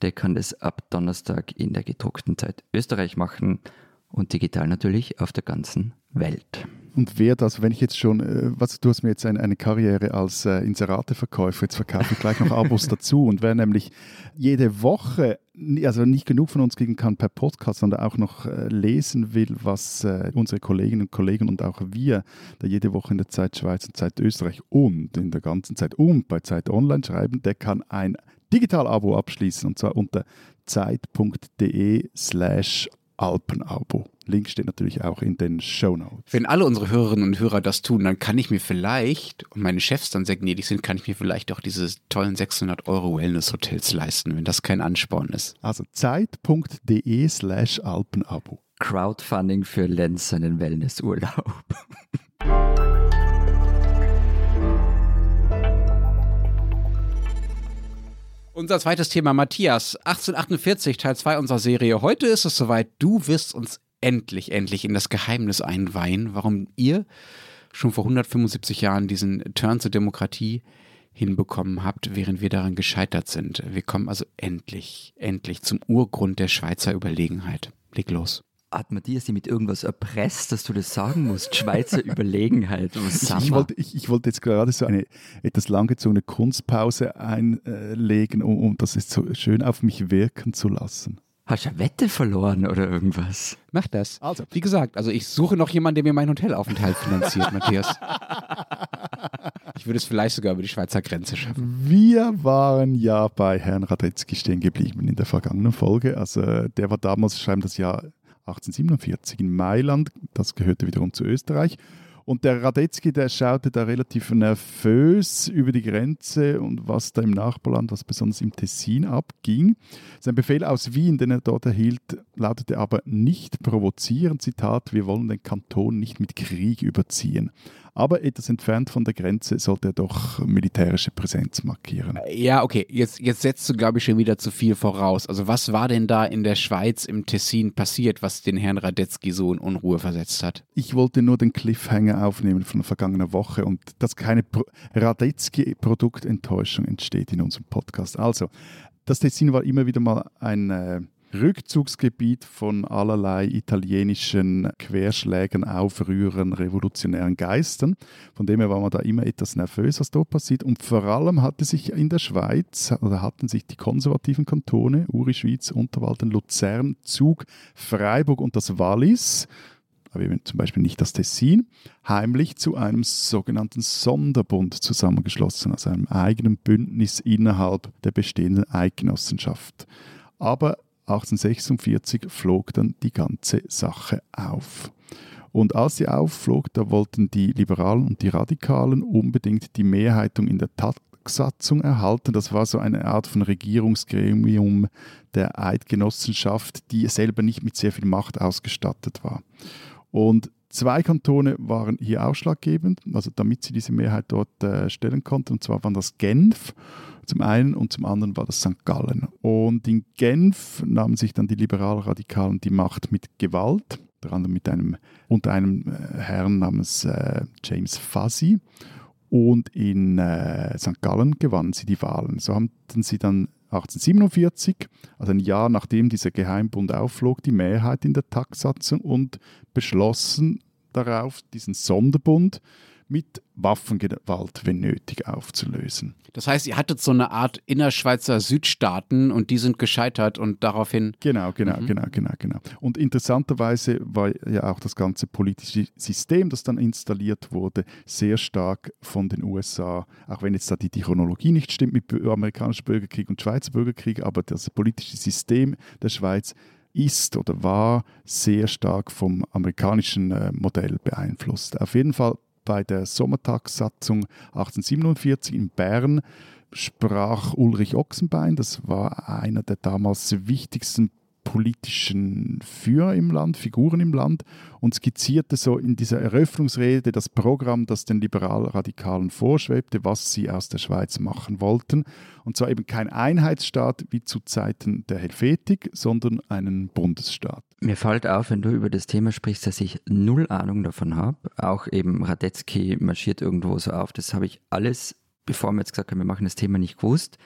der kann das ab Donnerstag in der gedruckten Zeit Österreich machen und digital natürlich auf der ganzen Welt. Und wer das, wenn ich jetzt schon, äh, was, du hast mir jetzt eine, eine Karriere als äh, Inserateverkäufer, jetzt verkaufe ich gleich noch Abos [LAUGHS] dazu. Und wer nämlich jede Woche, also nicht genug von uns kriegen kann per Podcast, sondern auch noch äh, lesen will, was äh, unsere Kolleginnen und Kollegen und auch wir da jede Woche in der Zeit Schweiz und Zeit Österreich und in der ganzen Zeit und bei Zeit Online schreiben, der kann ein Digital-Abo abschließen und zwar unter zeit.de slash Alpenabo. Link steht natürlich auch in den Show Notes. Wenn alle unsere Hörerinnen und Hörer das tun, dann kann ich mir vielleicht, und meine Chefs dann sehr gnädig sind, kann ich mir vielleicht auch diese tollen 600 Euro Wellness-Hotels leisten, wenn das kein Ansporn ist. Also zeit.de slash Alpenabo. Crowdfunding für Lenz seinen Wellnessurlaub. [LAUGHS] Unser zweites Thema, Matthias, 1848, Teil 2 unserer Serie. Heute ist es soweit, du wirst uns endlich, endlich in das Geheimnis einweihen, warum ihr schon vor 175 Jahren diesen Turn zur Demokratie hinbekommen habt, während wir daran gescheitert sind. Wir kommen also endlich, endlich zum Urgrund der Schweizer Überlegenheit. Leg los hat Matthias sie mit irgendwas erpresst, dass du das sagen musst? [LAUGHS] Schweizer Überlegenheit. Ich, ich, wollte, ich, ich, wollte, jetzt gerade so eine etwas langgezogene Kunstpause einlegen, um, um das jetzt so schön auf mich wirken zu lassen. Hast eine Wette verloren oder irgendwas? Mach das. Also, wie gesagt, also ich suche noch jemanden, der mir meinen Hotelaufenthalt finanziert, Matthias. [LAUGHS] Ich würde es vielleicht sogar über die Schweizer Grenze schaffen. Wir waren ja bei Herrn Radetzky stehen geblieben in der vergangenen Folge. Also der war damals, schreiben das Jahr 1847 in Mailand, das gehörte wiederum zu Österreich. Und der Radetzky, der schaute da relativ nervös über die Grenze und was da im Nachbarland, was besonders im Tessin abging. Sein Befehl aus Wien, den er dort erhielt, lautete aber nicht provozieren, Zitat, wir wollen den Kanton nicht mit Krieg überziehen. Aber etwas entfernt von der Grenze sollte er doch militärische Präsenz markieren. Ja, okay, jetzt, jetzt setzt du, glaube ich, schon wieder zu viel voraus. Also was war denn da in der Schweiz im Tessin passiert, was den Herrn Radetzky so in Unruhe versetzt hat? Ich wollte nur den Cliffhanger aufnehmen von der vergangenen Woche und dass keine Pro Radetzky-Produktenttäuschung entsteht in unserem Podcast. Also, das Tessin war immer wieder mal ein äh, Rückzugsgebiet von allerlei italienischen Querschlägen, Aufrührern, revolutionären Geistern. Von dem her war man da immer etwas nervös, was dort passiert. Und vor allem hatte sich in der Schweiz, oder hatten sich die konservativen Kantone, Uri, Schwyz, Unterwalden, Luzern, Zug, Freiburg und das Wallis, aber eben zum Beispiel nicht das Tessin, heimlich zu einem sogenannten Sonderbund zusammengeschlossen, also einem eigenen Bündnis innerhalb der bestehenden Eidgenossenschaft. Aber 1846 flog dann die ganze Sache auf. Und als sie aufflog, da wollten die Liberalen und die Radikalen unbedingt die Mehrheiten in der Tagsatzung erhalten. Das war so eine Art von Regierungsgremium der Eidgenossenschaft, die selber nicht mit sehr viel Macht ausgestattet war. Und zwei Kantone waren hier ausschlaggebend, also damit sie diese Mehrheit dort äh, stellen konnten. Und zwar waren das Genf zum einen und zum anderen war das St. Gallen. Und in Genf nahmen sich dann die Liberalradikalen die Macht mit Gewalt, unter anderem mit einem, unter einem äh, Herrn namens äh, James Fuzzy. Und in äh, St. Gallen gewannen sie die Wahlen. So haben sie dann 1847, also ein Jahr nachdem dieser Geheimbund aufflog, die Mehrheit in der Taxsatzung und beschlossen darauf, diesen Sonderbund mit Waffengewalt, wenn nötig, aufzulösen. Das heißt, ihr hattet so eine Art innerschweizer Südstaaten und die sind gescheitert und daraufhin. Genau, genau, mhm. genau, genau, genau. Und interessanterweise war ja auch das ganze politische System, das dann installiert wurde, sehr stark von den USA, auch wenn jetzt da die, die Chronologie nicht stimmt mit amerikanischem Bürgerkrieg und Schweizer Bürgerkrieg, aber das politische System der Schweiz ist oder war sehr stark vom amerikanischen äh, Modell beeinflusst. Auf jeden Fall bei der Sommertagssatzung 1847 in Bern sprach Ulrich Ochsenbein, das war einer der damals wichtigsten politischen Führer im Land, Figuren im Land und skizzierte so in dieser Eröffnungsrede das Programm, das den Liberalradikalen vorschwebte, was sie aus der Schweiz machen wollten. Und zwar eben kein Einheitsstaat wie zu Zeiten der Helvetik, sondern einen Bundesstaat. Mir fällt auf, wenn du über das Thema sprichst, dass ich null Ahnung davon habe. Auch eben Radetzky marschiert irgendwo so auf. Das habe ich alles, bevor wir jetzt gesagt haben, wir machen das Thema nicht gewusst.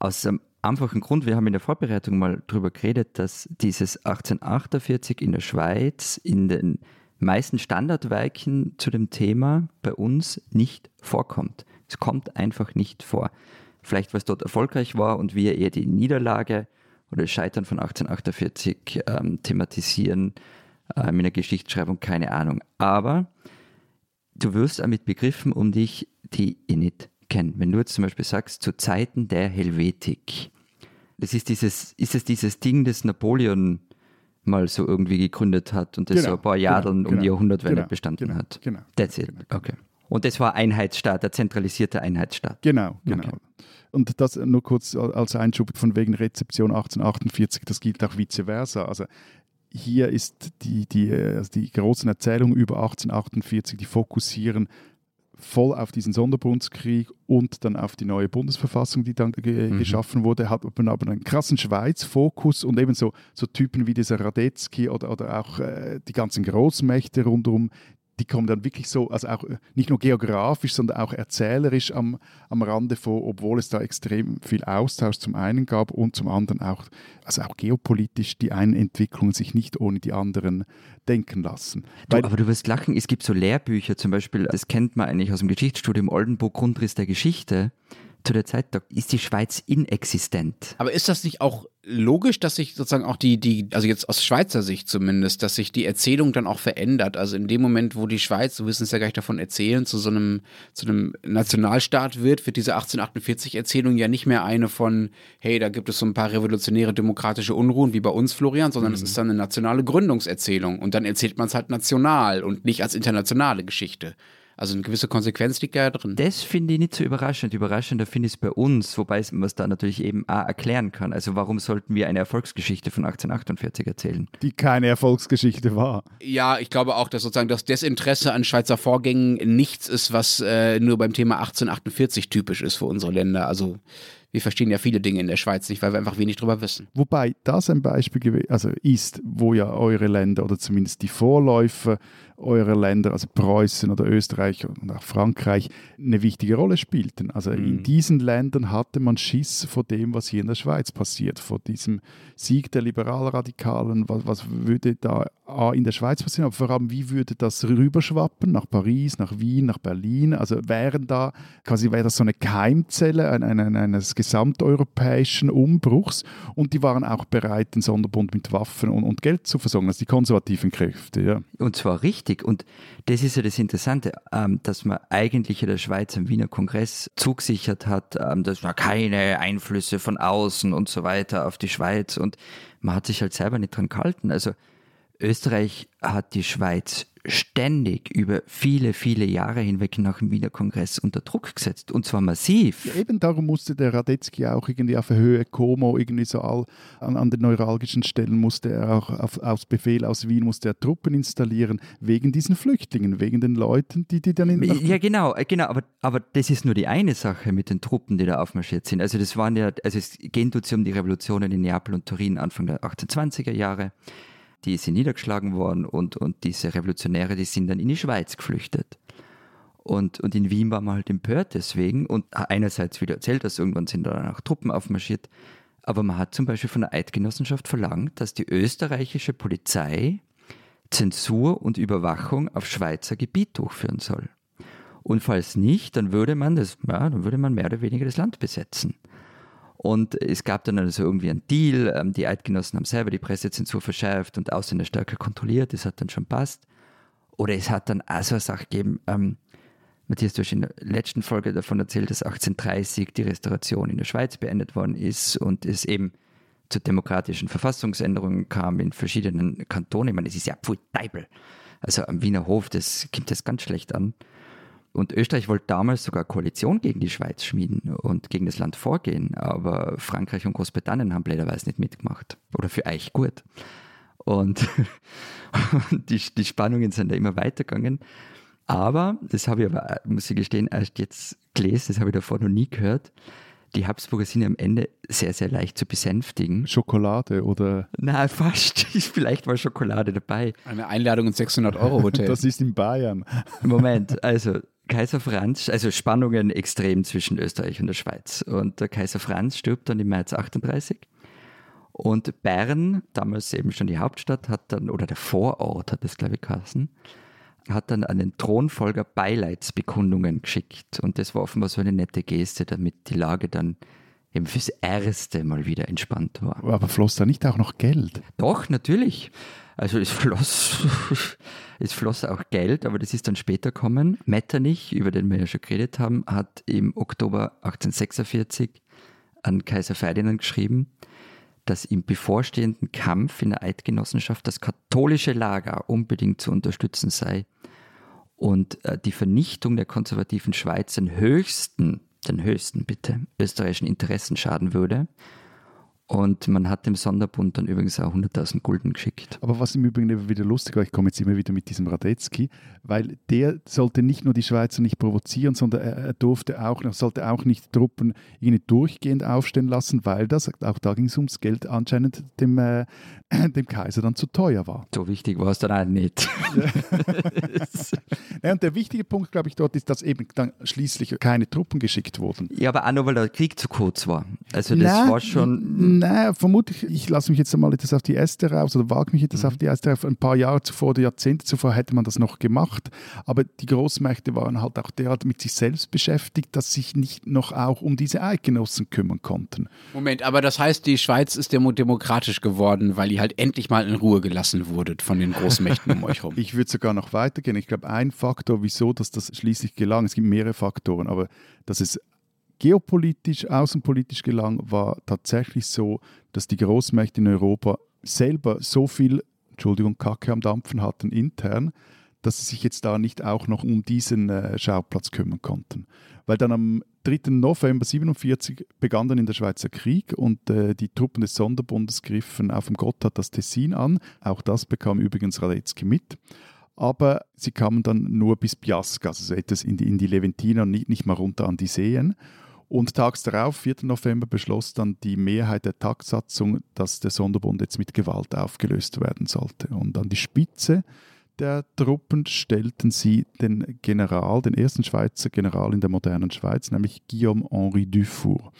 Aus einfachen Grund, wir haben in der Vorbereitung mal darüber geredet, dass dieses 1848 in der Schweiz in den meisten Standardwerken zu dem Thema bei uns nicht vorkommt. Es kommt einfach nicht vor. Vielleicht, weil es dort erfolgreich war und wir eher die Niederlage oder das Scheitern von 1848 ähm, thematisieren ähm, in der Geschichtsschreibung, keine Ahnung. Aber du wirst auch mit Begriffen um dich, die ihr nicht kennt. Wenn du jetzt zum Beispiel sagst, zu Zeiten der Helvetik, das ist dieses, ist es dieses Ding, das Napoleon mal so irgendwie gegründet hat und das genau, so ein paar Jahre genau, um genau, die Jahrhundertwende genau, bestanden genau, hat. Genau. That's it. Genau. Okay. Und das war Einheitsstaat, der zentralisierte Einheitsstaat. Genau, genau. Okay. Und das nur kurz als Einschub von wegen Rezeption 1848, das gilt auch vice versa. Also hier ist die, die, also die großen Erzählungen über 1848, die fokussieren voll auf diesen Sonderbundskrieg und dann auf die neue Bundesverfassung, die dann ge mhm. geschaffen wurde, hat man aber einen krassen Schweiz-Fokus und ebenso so Typen wie dieser Radetzky oder, oder auch äh, die ganzen Großmächte rundherum, die kommen dann wirklich so, also auch äh, nicht nur geografisch, sondern auch erzählerisch am, am Rande vor, obwohl es da extrem viel Austausch zum einen gab und zum anderen auch, also auch geopolitisch die einen Entwicklungen sich nicht ohne die anderen denken lassen. Du, aber du wirst lachen, es gibt so Lehrbücher zum Beispiel, das kennt man eigentlich aus dem Geschichtsstudium Oldenburg Grundriss der Geschichte zu der Zeit, ist die Schweiz inexistent. Aber ist das nicht auch logisch, dass sich sozusagen auch die, die, also jetzt aus Schweizer Sicht zumindest, dass sich die Erzählung dann auch verändert? Also in dem Moment, wo die Schweiz, du wissen es ja gleich davon erzählen, zu so einem, zu einem Nationalstaat wird, wird diese 1848-Erzählung ja nicht mehr eine von, hey, da gibt es so ein paar revolutionäre demokratische Unruhen wie bei uns, Florian, sondern mhm. es ist dann eine nationale Gründungserzählung und dann erzählt man es halt national und nicht als internationale Geschichte. Also eine gewisse Konsequenz liegt ja drin. Das finde ich nicht so überraschend. Überraschender finde ich es bei uns, wobei man es da natürlich eben auch erklären kann. Also warum sollten wir eine Erfolgsgeschichte von 1848 erzählen? Die keine Erfolgsgeschichte war. Ja, ich glaube auch, dass sozusagen das Desinteresse an Schweizer Vorgängen nichts ist, was äh, nur beim Thema 1848 typisch ist für unsere Länder. Also wir verstehen ja viele Dinge in der Schweiz nicht, weil wir einfach wenig drüber wissen. Wobei das ein Beispiel also ist, wo ja eure Länder oder zumindest die Vorläufer eurer Länder, also Preußen oder Österreich und auch Frankreich, eine wichtige Rolle spielten. Also mhm. in diesen Ländern hatte man Schiss vor dem, was hier in der Schweiz passiert, vor diesem Sieg der Liberalradikalen. Was, was würde da in der Schweiz passieren, aber vor allem, wie würde das rüberschwappen nach Paris, nach Wien, nach Berlin? Also wären da quasi wäre das so eine Keimzelle eines gesamteuropäischen Umbruchs und die waren auch bereit, den Sonderbund mit Waffen und, und Geld zu versorgen, also die konservativen Kräfte. Ja. Und zwar richtig wichtig. Und das ist ja das Interessante, ähm, dass man eigentlich der Schweiz am Wiener Kongress zugesichert hat, ähm, dass man keine Einflüsse von außen und so weiter auf die Schweiz und man hat sich halt selber nicht dran gehalten. Also Österreich hat die Schweiz ständig über viele, viele Jahre hinweg nach dem Wiener Kongress unter Druck gesetzt und zwar massiv. Ja, eben darum musste der Radetzky auch irgendwie auf der Höhe Como, irgendwie so all, an, an den neuralgischen Stellen musste er auch auf, aus Befehl aus Wien musste er Truppen installieren, wegen diesen Flüchtlingen, wegen den Leuten, die, die dann in Ja, genau, äh, genau, aber, aber das ist nur die eine Sache mit den Truppen, die da aufmarschiert sind. Also das waren ja, also es gehen tut um die Revolutionen in Neapel und Turin Anfang der 1820er Jahre die sind niedergeschlagen worden und, und diese Revolutionäre, die sind dann in die Schweiz geflüchtet. Und, und in Wien war man halt empört deswegen und einerseits wieder erzählt, dass irgendwann sind dann auch Truppen aufmarschiert, aber man hat zum Beispiel von der Eidgenossenschaft verlangt, dass die österreichische Polizei Zensur und Überwachung auf Schweizer Gebiet durchführen soll. Und falls nicht, dann würde man das, ja, dann würde man mehr oder weniger das Land besetzen. Und es gab dann also irgendwie einen Deal. Ähm, die Eidgenossen haben selber die Pressezensur verschärft und Ausländer stärker kontrolliert. Das hat dann schon passt. Oder es hat dann auch so eine Sache gegeben, ähm, Matthias, du hast in der letzten Folge davon erzählt, dass 1830 die Restauration in der Schweiz beendet worden ist und es eben zu demokratischen Verfassungsänderungen kam in verschiedenen Kantonen. Ich meine, es ist ja pfui Teibel. Also am Wiener Hof, das kommt das ganz schlecht an. Und Österreich wollte damals sogar Koalition gegen die Schweiz schmieden und gegen das Land vorgehen, aber Frankreich und Großbritannien haben blöderweise nicht mitgemacht. Oder für euch gut. [LAUGHS] Und die, die Spannungen sind da immer weitergegangen. Aber, das habe ich aber, muss ich gestehen, erst jetzt gelesen, das habe ich davor noch nie gehört. Die Habsburger sind am Ende sehr, sehr leicht zu besänftigen. Schokolade oder? Na, fast. [LAUGHS] Vielleicht war Schokolade dabei. Eine Einladung ins 600-Euro-Hotel. das ist in Bayern. Moment, also Kaiser Franz, also Spannungen extrem zwischen Österreich und der Schweiz. Und der Kaiser Franz stirbt dann im März 38. Und Bern, damals eben schon die Hauptstadt, hat dann, oder der Vorort hat es, glaube ich, geheißen, hat dann an den Thronfolger Beileidsbekundungen geschickt. Und das war offenbar so eine nette Geste, damit die Lage dann eben fürs Erste mal wieder entspannt war. Aber floss da nicht auch noch Geld? Doch, natürlich. Also es floss, [LAUGHS] es floss auch Geld, aber das ist dann später kommen. Metternich, über den wir ja schon geredet haben, hat im Oktober 1846 an Kaiser Ferdinand geschrieben, dass im bevorstehenden Kampf in der Eidgenossenschaft das katholische Lager unbedingt zu unterstützen sei und äh, die Vernichtung der konservativen Schweiz den höchsten, den höchsten bitte, österreichischen Interessen schaden würde und man hat dem Sonderbund dann übrigens auch 100.000 Gulden geschickt. Aber was im Übrigen wieder lustig war, ich komme jetzt immer wieder mit diesem Radetzky, weil der sollte nicht nur die Schweizer nicht provozieren, sondern er, er durfte auch, er sollte auch nicht Truppen irgendwie durchgehend aufstehen lassen, weil das, auch da ging es ums Geld, anscheinend dem, äh, [CLEARS THROAT] dem Kaiser dann zu teuer war. So wichtig war es dann auch nicht. [LAUGHS] ja, und der wichtige Punkt, glaube ich, dort ist, dass eben dann schließlich keine Truppen geschickt wurden. Ja, aber auch nur, weil der Krieg zu kurz war. Also das Na, war schon Nein, vermutlich, ich lasse mich jetzt einmal etwas auf die Äste raus oder wage mich etwas mhm. auf die Äste raus. Ein paar Jahre zuvor oder Jahrzehnte zuvor hätte man das noch gemacht, aber die Großmächte waren halt auch derart mit sich selbst beschäftigt, dass sie sich nicht noch auch um diese Eidgenossen kümmern konnten. Moment, aber das heißt, die Schweiz ist demokratisch geworden, weil ihr halt endlich mal in Ruhe gelassen wurdet von den Großmächten um euch herum. [LAUGHS] Ich würde sogar noch weitergehen. Ich glaube, ein Faktor, wieso dass das schließlich gelang, es gibt mehrere Faktoren, aber dass es geopolitisch, außenpolitisch gelang, war tatsächlich so, dass die Großmächte in Europa selber so viel, Entschuldigung, Kacke am Dampfen hatten intern, dass sie sich jetzt da nicht auch noch um diesen äh, Schauplatz kümmern konnten. Weil dann am 3. November 1947 begann dann in der Schweiz der Krieg und äh, die Truppen des Sonderbundes griffen auf dem Gotthard das Tessin an. Auch das bekam übrigens Radetzky mit. Aber sie kamen dann nur bis Biasca, also etwas in die, in die Leventina, nicht, nicht mal runter an die Seen. Und tags darauf, 4. November, beschloss dann die Mehrheit der Taktsatzung, dass der Sonderbund jetzt mit Gewalt aufgelöst werden sollte. Und an die Spitze der Truppen stellten sie den General, den ersten Schweizer General in der modernen Schweiz, nämlich Guillaume-Henri Dufour.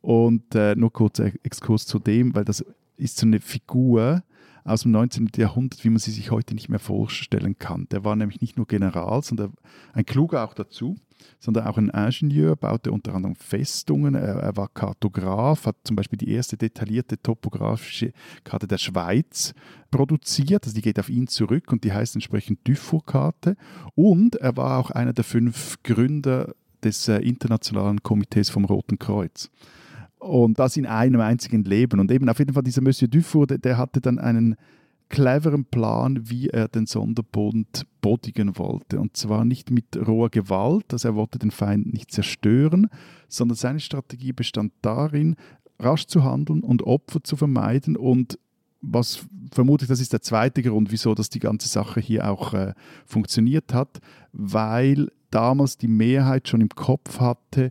Und äh, nur kurz Exkurs zu dem, weil das ist so eine Figur, aus dem 19. Jahrhundert, wie man sie sich heute nicht mehr vorstellen kann. Der war nämlich nicht nur General, sondern ein Kluger auch dazu, sondern auch ein Ingenieur, baute unter anderem Festungen, er, er war Kartograf, hat zum Beispiel die erste detaillierte topografische Karte der Schweiz produziert, also die geht auf ihn zurück und die heißt entsprechend Dufour-Karte und er war auch einer der fünf Gründer des äh, Internationalen Komitees vom Roten Kreuz. Und das in einem einzigen Leben. Und eben auf jeden Fall dieser Monsieur Dufour, der, der hatte dann einen cleveren Plan, wie er den Sonderbund bodigen wollte. Und zwar nicht mit roher Gewalt, also er wollte den Feind nicht zerstören, sondern seine Strategie bestand darin, rasch zu handeln und Opfer zu vermeiden und was vermutlich, das ist der zweite Grund, wieso das die ganze Sache hier auch äh, funktioniert hat, weil damals die Mehrheit schon im Kopf hatte,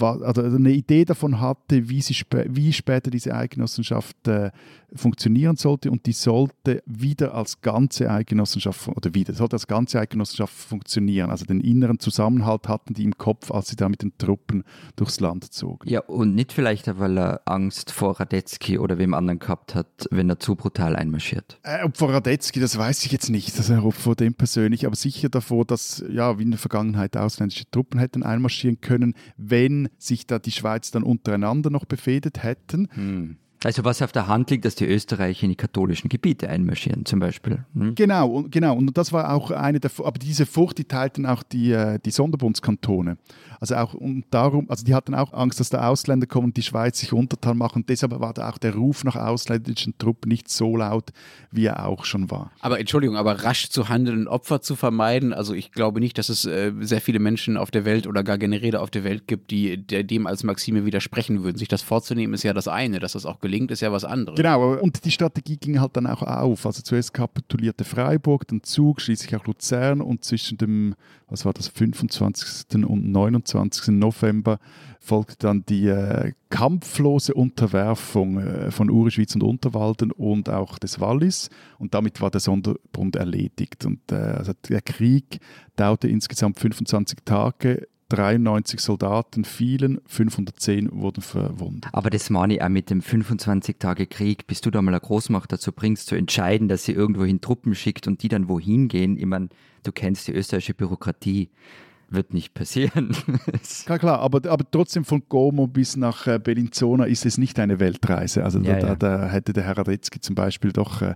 also eine Idee davon hatte, wie, sie spä wie später diese Eidgenossenschaft äh, funktionieren sollte und die sollte wieder als ganze Eidgenossenschaft oder wieder sollte als ganze Eidgenossenschaft funktionieren. Also den inneren Zusammenhalt hatten die im Kopf, als sie da mit den Truppen durchs Land zogen. Ja, und nicht vielleicht, weil er Angst vor Radetzky oder wem anderen gehabt hat, wenn er zu brutal einmarschiert. Äh, ob vor Radetzky, das weiß ich jetzt nicht, also ob vor dem persönlich, aber sicher davor, dass ja wie in der Vergangenheit ausländische Truppen hätten einmarschieren können, wenn wenn sich da die Schweiz dann untereinander noch befehdet hätten. Hm. Also was auf der Hand liegt, dass die Österreicher in die katholischen Gebiete einmarschieren, zum Beispiel. Hm? Genau, und, genau. Und das war auch eine der, aber diese Furcht, die teilten auch die, äh, die Sonderbundskantone. Also auch und darum, also die hatten auch Angst, dass da Ausländer kommen und die Schweiz sich untertan machen. deshalb war da auch der Ruf nach ausländischen Truppen nicht so laut, wie er auch schon war. Aber Entschuldigung, aber rasch zu handeln und Opfer zu vermeiden, also ich glaube nicht, dass es äh, sehr viele Menschen auf der Welt oder gar Generäle auf der Welt gibt, die der, dem als Maxime widersprechen würden. Sich das vorzunehmen ist ja das eine, dass das auch gelingt, ist ja was anderes. Genau, und die Strategie ging halt dann auch auf. Also zuerst kapitulierte Freiburg, dann Zug, schließlich auch Luzern und zwischen dem, was war das, 25. und 29. November folgte dann die äh, kampflose Unterwerfung äh, von Urischwitz und Unterwalden und auch des Wallis. Und damit war der Sonderbund erledigt. Und äh, also der Krieg dauerte insgesamt 25 Tage. 93 Soldaten fielen, 510 wurden verwundet. Aber das meine ich auch mit dem 25-Tage-Krieg, bis du da mal eine Großmacht dazu bringst, zu entscheiden, dass sie irgendwohin Truppen schickt und die dann wohin gehen. Ich meine, du kennst die österreichische Bürokratie wird nicht passieren. [LAUGHS] klar, klar, aber, aber trotzdem von Como bis nach äh, Bellinzona ist es nicht eine Weltreise. Also ja, da, ja. da, hätte der Herr Radetzky zum Beispiel doch äh,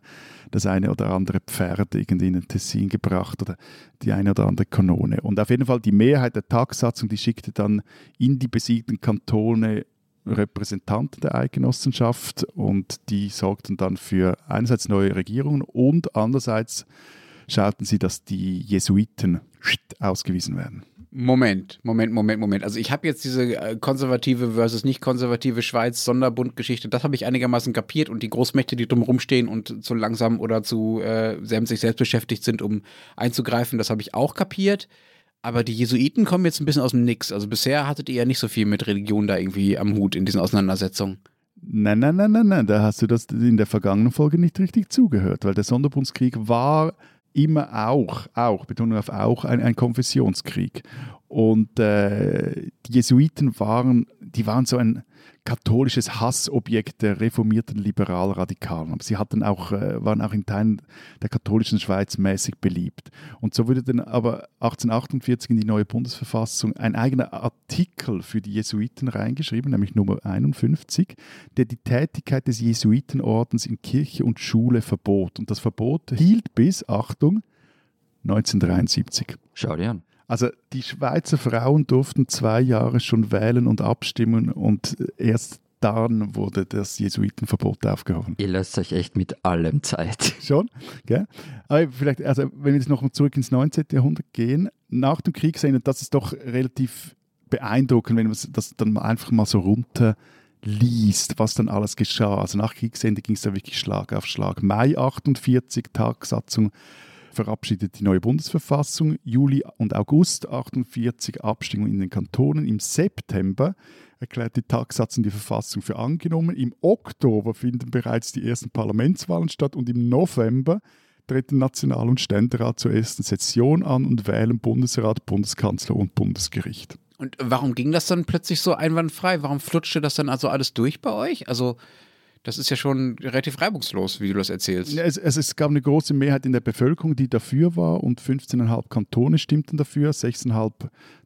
das eine oder andere Pferd irgendwie in den Tessin gebracht oder die eine oder andere Kanone. Und auf jeden Fall die Mehrheit der Tagsatzung, die schickte dann in die besiegten Kantone Repräsentanten der Eidgenossenschaft und die sorgten dann für einerseits neue Regierungen und andererseits schauten sie, dass die Jesuiten ausgewiesen werden. Moment, Moment, Moment, Moment. Also ich habe jetzt diese äh, konservative versus nicht konservative Schweiz Sonderbundgeschichte, das habe ich einigermaßen kapiert und die Großmächte, die drumherum stehen und zu langsam oder zu äh, sich selbst beschäftigt sind, um einzugreifen, das habe ich auch kapiert. Aber die Jesuiten kommen jetzt ein bisschen aus dem Nix. Also bisher hattet ihr ja nicht so viel mit Religion da irgendwie am Hut in diesen Auseinandersetzungen. Nein, nein, nein, nein, nein, da hast du das in der vergangenen Folge nicht richtig zugehört, weil der Sonderbundskrieg war immer auch, auch, Betonung auf auch, ein, ein Konfessionskrieg. Und äh, die Jesuiten waren, die waren so ein, katholisches Hassobjekt der reformierten Liberalradikalen. Aber sie hatten auch, äh, waren auch in Teilen der katholischen Schweiz mäßig beliebt. Und so wurde dann aber 1848 in die neue Bundesverfassung ein eigener Artikel für die Jesuiten reingeschrieben, nämlich Nummer 51, der die Tätigkeit des Jesuitenordens in Kirche und Schule verbot. Und das Verbot hielt bis, Achtung, 1973. Schau dir an. Also die Schweizer Frauen durften zwei Jahre schon wählen und abstimmen und erst dann wurde das Jesuitenverbot aufgehoben. Ihr lasst euch echt mit allem Zeit. [LAUGHS] Schon, gell? Aber vielleicht, also wenn wir jetzt noch mal zurück ins 19. Jahrhundert gehen, nach dem Krieg sehen, das ist doch relativ beeindruckend, wenn man das dann einfach mal so runterliest, was dann alles geschah. Also nach Kriegsende ging es da wirklich Schlag auf Schlag. Mai 48, Tagsatzung verabschiedet die neue Bundesverfassung. Juli und August 48 Abstimmung in den Kantonen. Im September erklärt die Tagsatzung die Verfassung für angenommen. Im Oktober finden bereits die ersten Parlamentswahlen statt und im November treten National- und Ständerat zur ersten Session an und wählen Bundesrat, Bundeskanzler und Bundesgericht. Und warum ging das dann plötzlich so einwandfrei? Warum flutschte das dann also alles durch bei euch? Also das ist ja schon relativ reibungslos, wie du das erzählst. Es, es, es, gab eine große Mehrheit in der Bevölkerung, die dafür war und 15,5 Kantone stimmten dafür, 6,5,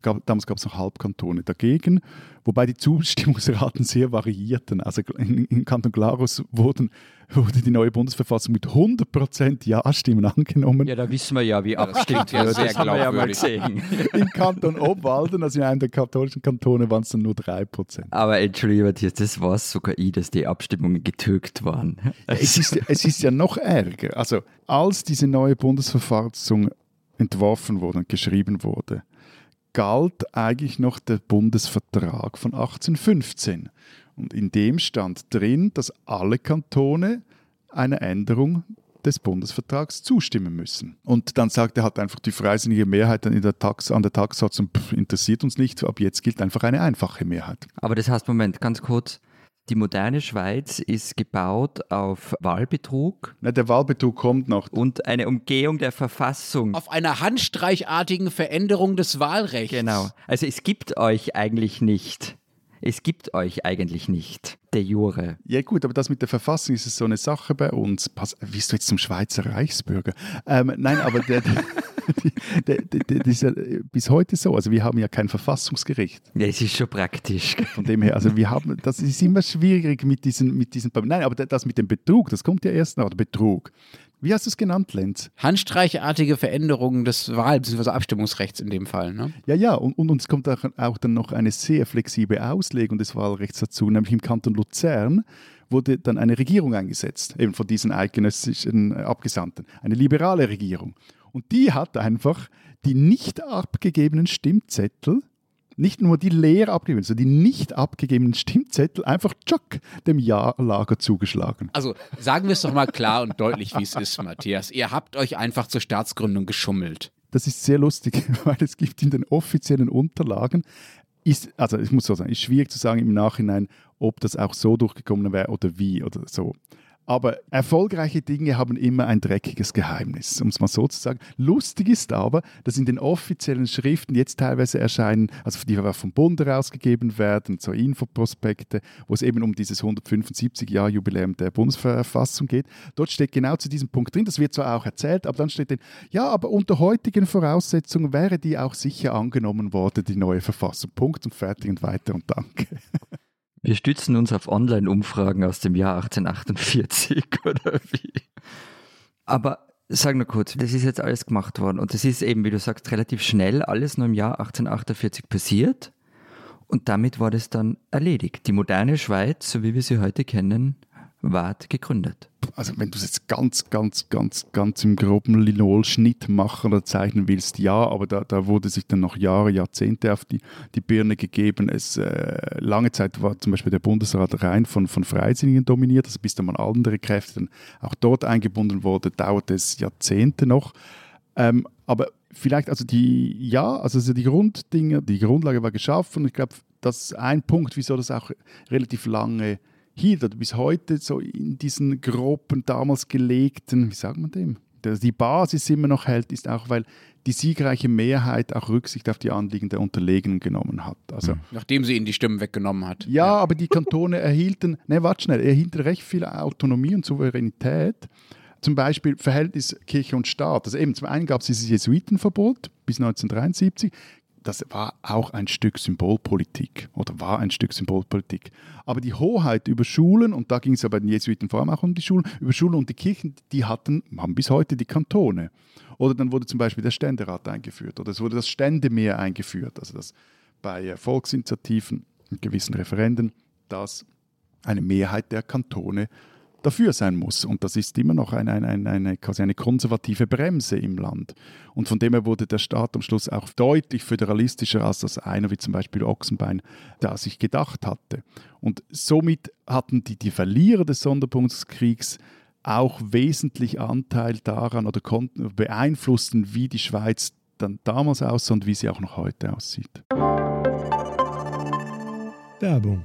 gab, damals gab es noch Halbkantone dagegen, wobei die Zustimmungsraten sehr variierten. Also in, in Kanton Glarus wurden wurde die neue Bundesverfassung mit 100% Ja-Stimmen angenommen. Ja, da wissen wir ja, wie abstimmt ja Das haben wir ja mal gesehen. Im Kanton Obwalden, also in einem der katholischen Kantone, waren es dann nur 3%. Aber entschuldige, das war sogar ich, dass die Abstimmungen getürkt waren. Es ist, es ist ja noch ärger. Also, als diese neue Bundesverfassung entworfen wurde und geschrieben wurde, galt eigentlich noch der Bundesvertrag von 1815. Und in dem stand drin, dass alle Kantone einer Änderung des Bundesvertrags zustimmen müssen. Und dann sagte halt einfach die freisinnige Mehrheit dann in der Tax, an der Taxsatzung, interessiert uns nicht, ab jetzt gilt einfach eine einfache Mehrheit. Aber das heißt, Moment, ganz kurz. Die moderne Schweiz ist gebaut auf Wahlbetrug Na, der Wahlbetrug kommt noch. und eine Umgehung der Verfassung. Auf einer handstreichartigen Veränderung des Wahlrechts. Genau. Also es gibt euch eigentlich nicht. Es gibt euch eigentlich nicht, de jure. Ja gut, aber das mit der Verfassung ist es so eine Sache bei uns. Pass, wirst du jetzt zum Schweizer Reichsbürger? Ähm, nein, aber der, [LAUGHS] [LAUGHS] das ist ja bis heute so. Also wir haben ja kein Verfassungsgericht. Ja, es ist schon praktisch. [LAUGHS] Von dem her, also wir haben, das ist immer schwierig mit diesen, mit diesen. Nein, aber das mit dem Betrug, das kommt ja erst nach. Der Betrug. Wie hast du es genannt, Lenz? Handstreichartige Veränderungen des Wahl- bzw. Abstimmungsrechts in dem Fall. Ne? Ja, ja, und, und uns kommt auch, auch dann noch eine sehr flexible Auslegung des Wahlrechts dazu, nämlich im Kanton Luzern wurde dann eine Regierung eingesetzt, eben von diesen eidgenössischen äh, Abgesandten, eine liberale Regierung. Und die hat einfach die nicht abgegebenen Stimmzettel, nicht nur die leer abgegebenen, sondern die nicht abgegebenen Stimmzettel einfach tschack, dem Ja-Lager zugeschlagen. Also sagen wir es doch mal klar und deutlich, wie es ist, Matthias. Ihr habt euch einfach zur Staatsgründung geschummelt. Das ist sehr lustig, [LAUGHS] weil es gibt in den offiziellen Unterlagen, ist, also ich muss so sagen, ist schwierig zu sagen im Nachhinein, ob das auch so durchgekommen wäre oder wie oder so. Aber erfolgreiche Dinge haben immer ein dreckiges Geheimnis, um es mal so zu sagen. Lustig ist aber, dass in den offiziellen Schriften jetzt teilweise erscheinen, also die vom Bund herausgegeben werden, so Infoprospekte, wo es eben um dieses 175-Jahr-Jubiläum der Bundesverfassung geht. Dort steht genau zu diesem Punkt drin, das wird zwar auch erzählt, aber dann steht drin, ja, aber unter heutigen Voraussetzungen wäre die auch sicher angenommen worden, die neue Verfassung. Punkt und fertig und weiter und danke. Wir stützen uns auf Online-Umfragen aus dem Jahr 1848 [LAUGHS] oder wie. Aber sag nur kurz, das ist jetzt alles gemacht worden und das ist eben, wie du sagst, relativ schnell alles nur im Jahr 1848 passiert und damit war das dann erledigt. Die moderne Schweiz, so wie wir sie heute kennen, ward gegründet. also wenn du es jetzt ganz, ganz, ganz, ganz im groben Linolschnitt machen oder zeichnen willst, ja, aber da, da wurde sich dann noch Jahre, Jahrzehnte auf die, die Birne gegeben. Es, äh, lange Zeit war zum Beispiel der Bundesrat rein von, von Freisinnigen dominiert, also bis dann mal andere Kräfte dann auch dort eingebunden wurde, dauerte es Jahrzehnte noch. Ähm, aber vielleicht, also die, ja, also so die Grunddinge, die Grundlage war geschaffen. Ich glaube, das ist ein Punkt, wieso das auch relativ lange hielt oder bis heute so in diesen groben, damals gelegten, wie sagt man dem? Der- Die Basis immer noch hält, ist auch, weil die siegreiche Mehrheit auch Rücksicht auf die Anliegen der Unterlegenen genommen hat. Also, Nachdem sie ihnen die Stimmen weggenommen hat. ja, aber die Kantone erhielten, [LAUGHS] ne, warte schnell, erhielten recht viel Autonomie und Souveränität. Zum Beispiel Verhältnis Kirche und Staat. Also eben zum einen gab es dieses Jesuitenverbot bis 1973. Das war auch ein Stück Symbolpolitik oder war ein Stück Symbolpolitik. Aber die Hoheit über Schulen, und da ging es ja bei den Jesuiten vor allem auch um die Schulen, über Schulen und die Kirchen, die hatten, haben bis heute die Kantone. Oder dann wurde zum Beispiel der Ständerat eingeführt oder es wurde das Ständemeer eingeführt, also das bei äh, Volksinitiativen und gewissen Referenden, dass eine Mehrheit der Kantone dafür sein muss. Und das ist immer noch eine, eine, eine, quasi eine konservative Bremse im Land. Und von dem her wurde der Staat am Schluss auch deutlich föderalistischer als das einer wie zum Beispiel Ochsenbein, da sich gedacht hatte. Und somit hatten die, die Verlierer des Sonderpunktskriegs auch wesentlich Anteil daran oder konnten beeinflussen, wie die Schweiz dann damals aussah und wie sie auch noch heute aussieht. Werbung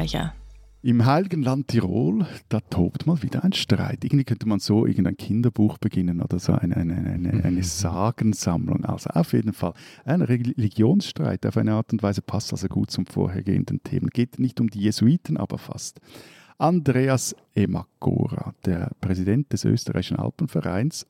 die Österreicher. Im heiligen Land Tirol, da tobt mal wieder ein Streit. Irgendwie könnte man so irgendein Kinderbuch beginnen oder so eine, eine, eine, eine Sagensammlung. Also auf jeden Fall ein Religionsstreit auf eine Art und Weise passt also gut zum vorhergehenden Themen. Geht nicht um die Jesuiten, aber fast. Andreas Emagora, der Präsident des österreichischen Alpenvereins,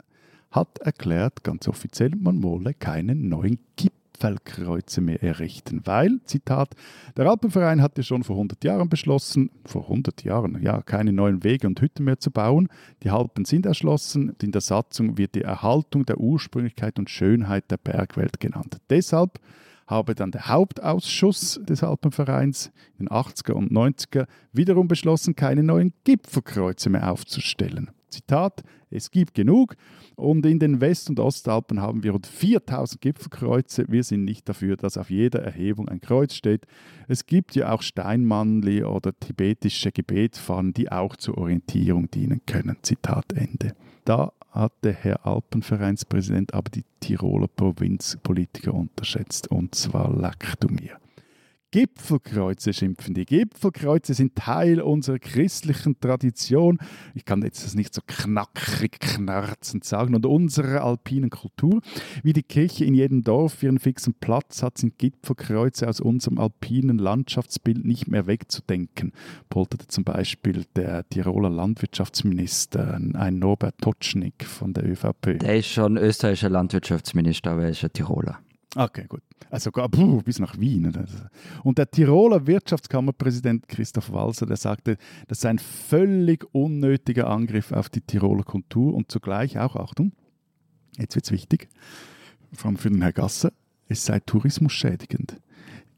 hat erklärt, ganz offiziell, man wolle keinen neuen Gipfel Pfeilkreuze mehr errichten, weil, Zitat, der Alpenverein hatte schon vor 100 Jahren beschlossen, vor 100 Jahren, ja, keine neuen Wege und Hütten mehr zu bauen. Die Alpen sind erschlossen und in der Satzung wird die Erhaltung der Ursprünglichkeit und Schönheit der Bergwelt genannt. Deshalb habe dann der Hauptausschuss des Alpenvereins in den 80er und 90er wiederum beschlossen, keine neuen Gipfelkreuze mehr aufzustellen. Zitat, es gibt genug und in den West- und Ostalpen haben wir rund 4000 Gipfelkreuze. Wir sind nicht dafür, dass auf jeder Erhebung ein Kreuz steht. Es gibt ja auch Steinmannli oder tibetische Gebetfahnen, die auch zur Orientierung dienen können. Zitat Ende. Da hat der Herr Alpenvereinspräsident aber die Tiroler Provinzpolitiker unterschätzt und zwar leck du mir. Gipfelkreuze schimpfen. Die Gipfelkreuze sind Teil unserer christlichen Tradition. Ich kann jetzt das nicht so knackig, knarzend sagen. Und unserer alpinen Kultur. Wie die Kirche in jedem Dorf ihren fixen Platz hat, sind Gipfelkreuze aus unserem alpinen Landschaftsbild nicht mehr wegzudenken. Polterte zum Beispiel der Tiroler Landwirtschaftsminister, ein Norbert Totschnig von der ÖVP. Der ist schon österreichischer Landwirtschaftsminister, aber er ist ein Tiroler. Okay, gut. Also puh, bis nach Wien. Und der Tiroler Wirtschaftskammerpräsident Christoph Walser, der sagte, das sei ein völlig unnötiger Angriff auf die Tiroler Kultur und zugleich auch, Achtung, jetzt wird es wichtig, vor allem für den Herrn Gasser, es sei tourismusschädigend.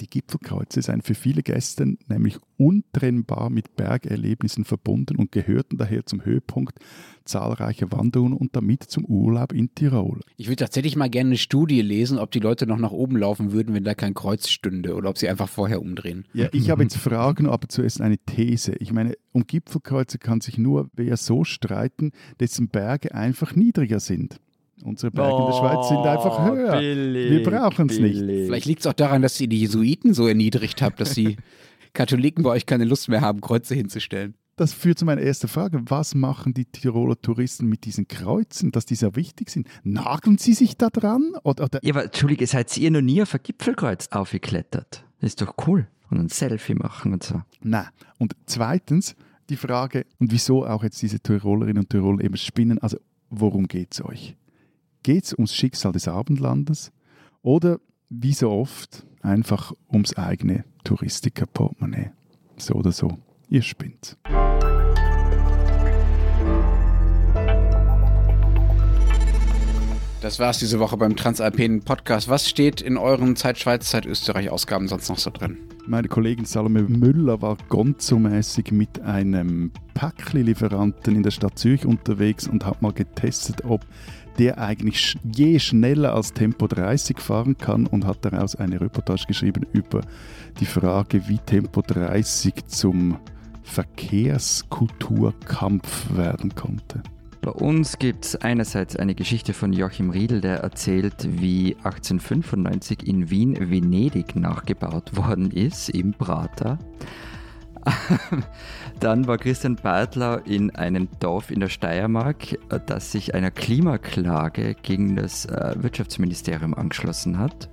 Die Gipfelkreuze seien für viele Gäste nämlich untrennbar mit Bergerlebnissen verbunden und gehörten daher zum Höhepunkt zahlreicher Wanderungen und damit zum Urlaub in Tirol. Ich würde tatsächlich mal gerne eine Studie lesen, ob die Leute noch nach oben laufen würden, wenn da kein Kreuz stünde oder ob sie einfach vorher umdrehen. Ja, ich habe jetzt Fragen, aber zuerst eine These. Ich meine, um Gipfelkreuze kann sich nur wer so streiten, dessen Berge einfach niedriger sind. Unsere Berge in der Schweiz sind einfach höher. Billig, Wir brauchen es nicht. Vielleicht liegt es auch daran, dass ihr die Jesuiten so erniedrigt habt, dass die [LAUGHS] Katholiken bei euch keine Lust mehr haben, Kreuze hinzustellen. Das führt zu meiner ersten Frage. Was machen die Tiroler Touristen mit diesen Kreuzen, dass die so wichtig sind? Nageln sie sich da dran? Oder, oder Ja, aber Entschuldige, seid ihr noch nie auf ein Gipfelkreuz aufgeklettert? Das ist doch cool. Und ein Selfie machen und so. Nein. Und zweitens die Frage, und wieso auch jetzt diese Tirolerinnen und Tiroler eben spinnen, also worum geht es euch? Geht es ums Schicksal des Abendlandes oder wie so oft einfach ums eigene Touristiker-Portemonnaie? So oder so, ihr spinnt. Das war's diese Woche beim Transalpinen Podcast. Was steht in euren Zeit Schweiz, Zeit Österreich Ausgaben sonst noch so drin? Meine Kollegin Salome Müller war gonzo-mäßig mit einem Päckli-Lieferanten in der Stadt Zürich unterwegs und hat mal getestet, ob der eigentlich je schneller als Tempo 30 fahren kann und hat daraus eine Reportage geschrieben über die Frage, wie Tempo 30 zum Verkehrskulturkampf werden konnte. Bei uns gibt es einerseits eine Geschichte von Joachim Riedel, der erzählt, wie 1895 in Wien Venedig nachgebaut worden ist, im Prater. Dann war Christian Bartlau in einem Dorf in der Steiermark, äh, das sich einer Klimaklage gegen das äh, Wirtschaftsministerium angeschlossen hat.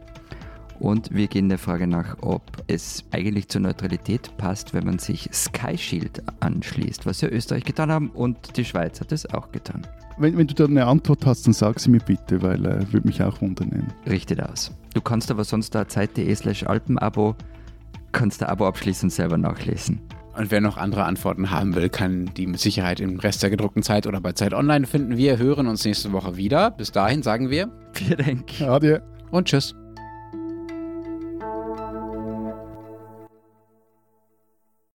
Und wir gehen der Frage nach, ob es eigentlich zur Neutralität passt, wenn man sich Sky Shield anschließt, was ja Österreich getan haben und die Schweiz hat es auch getan. Wenn, wenn du da eine Antwort hast, dann sag sie mir bitte, weil äh, würde mich auch wundern. Richtet aus. Du kannst aber sonst da zeit.de slash Alpenabo, kannst da Abo abschließen und selber nachlesen. Und wer noch andere Antworten haben will, kann die mit Sicherheit im Rest der gedruckten Zeit oder bei Zeit Online finden. Wir hören uns nächste Woche wieder. Bis dahin sagen wir Vielen Dank. Adieu. und tschüss.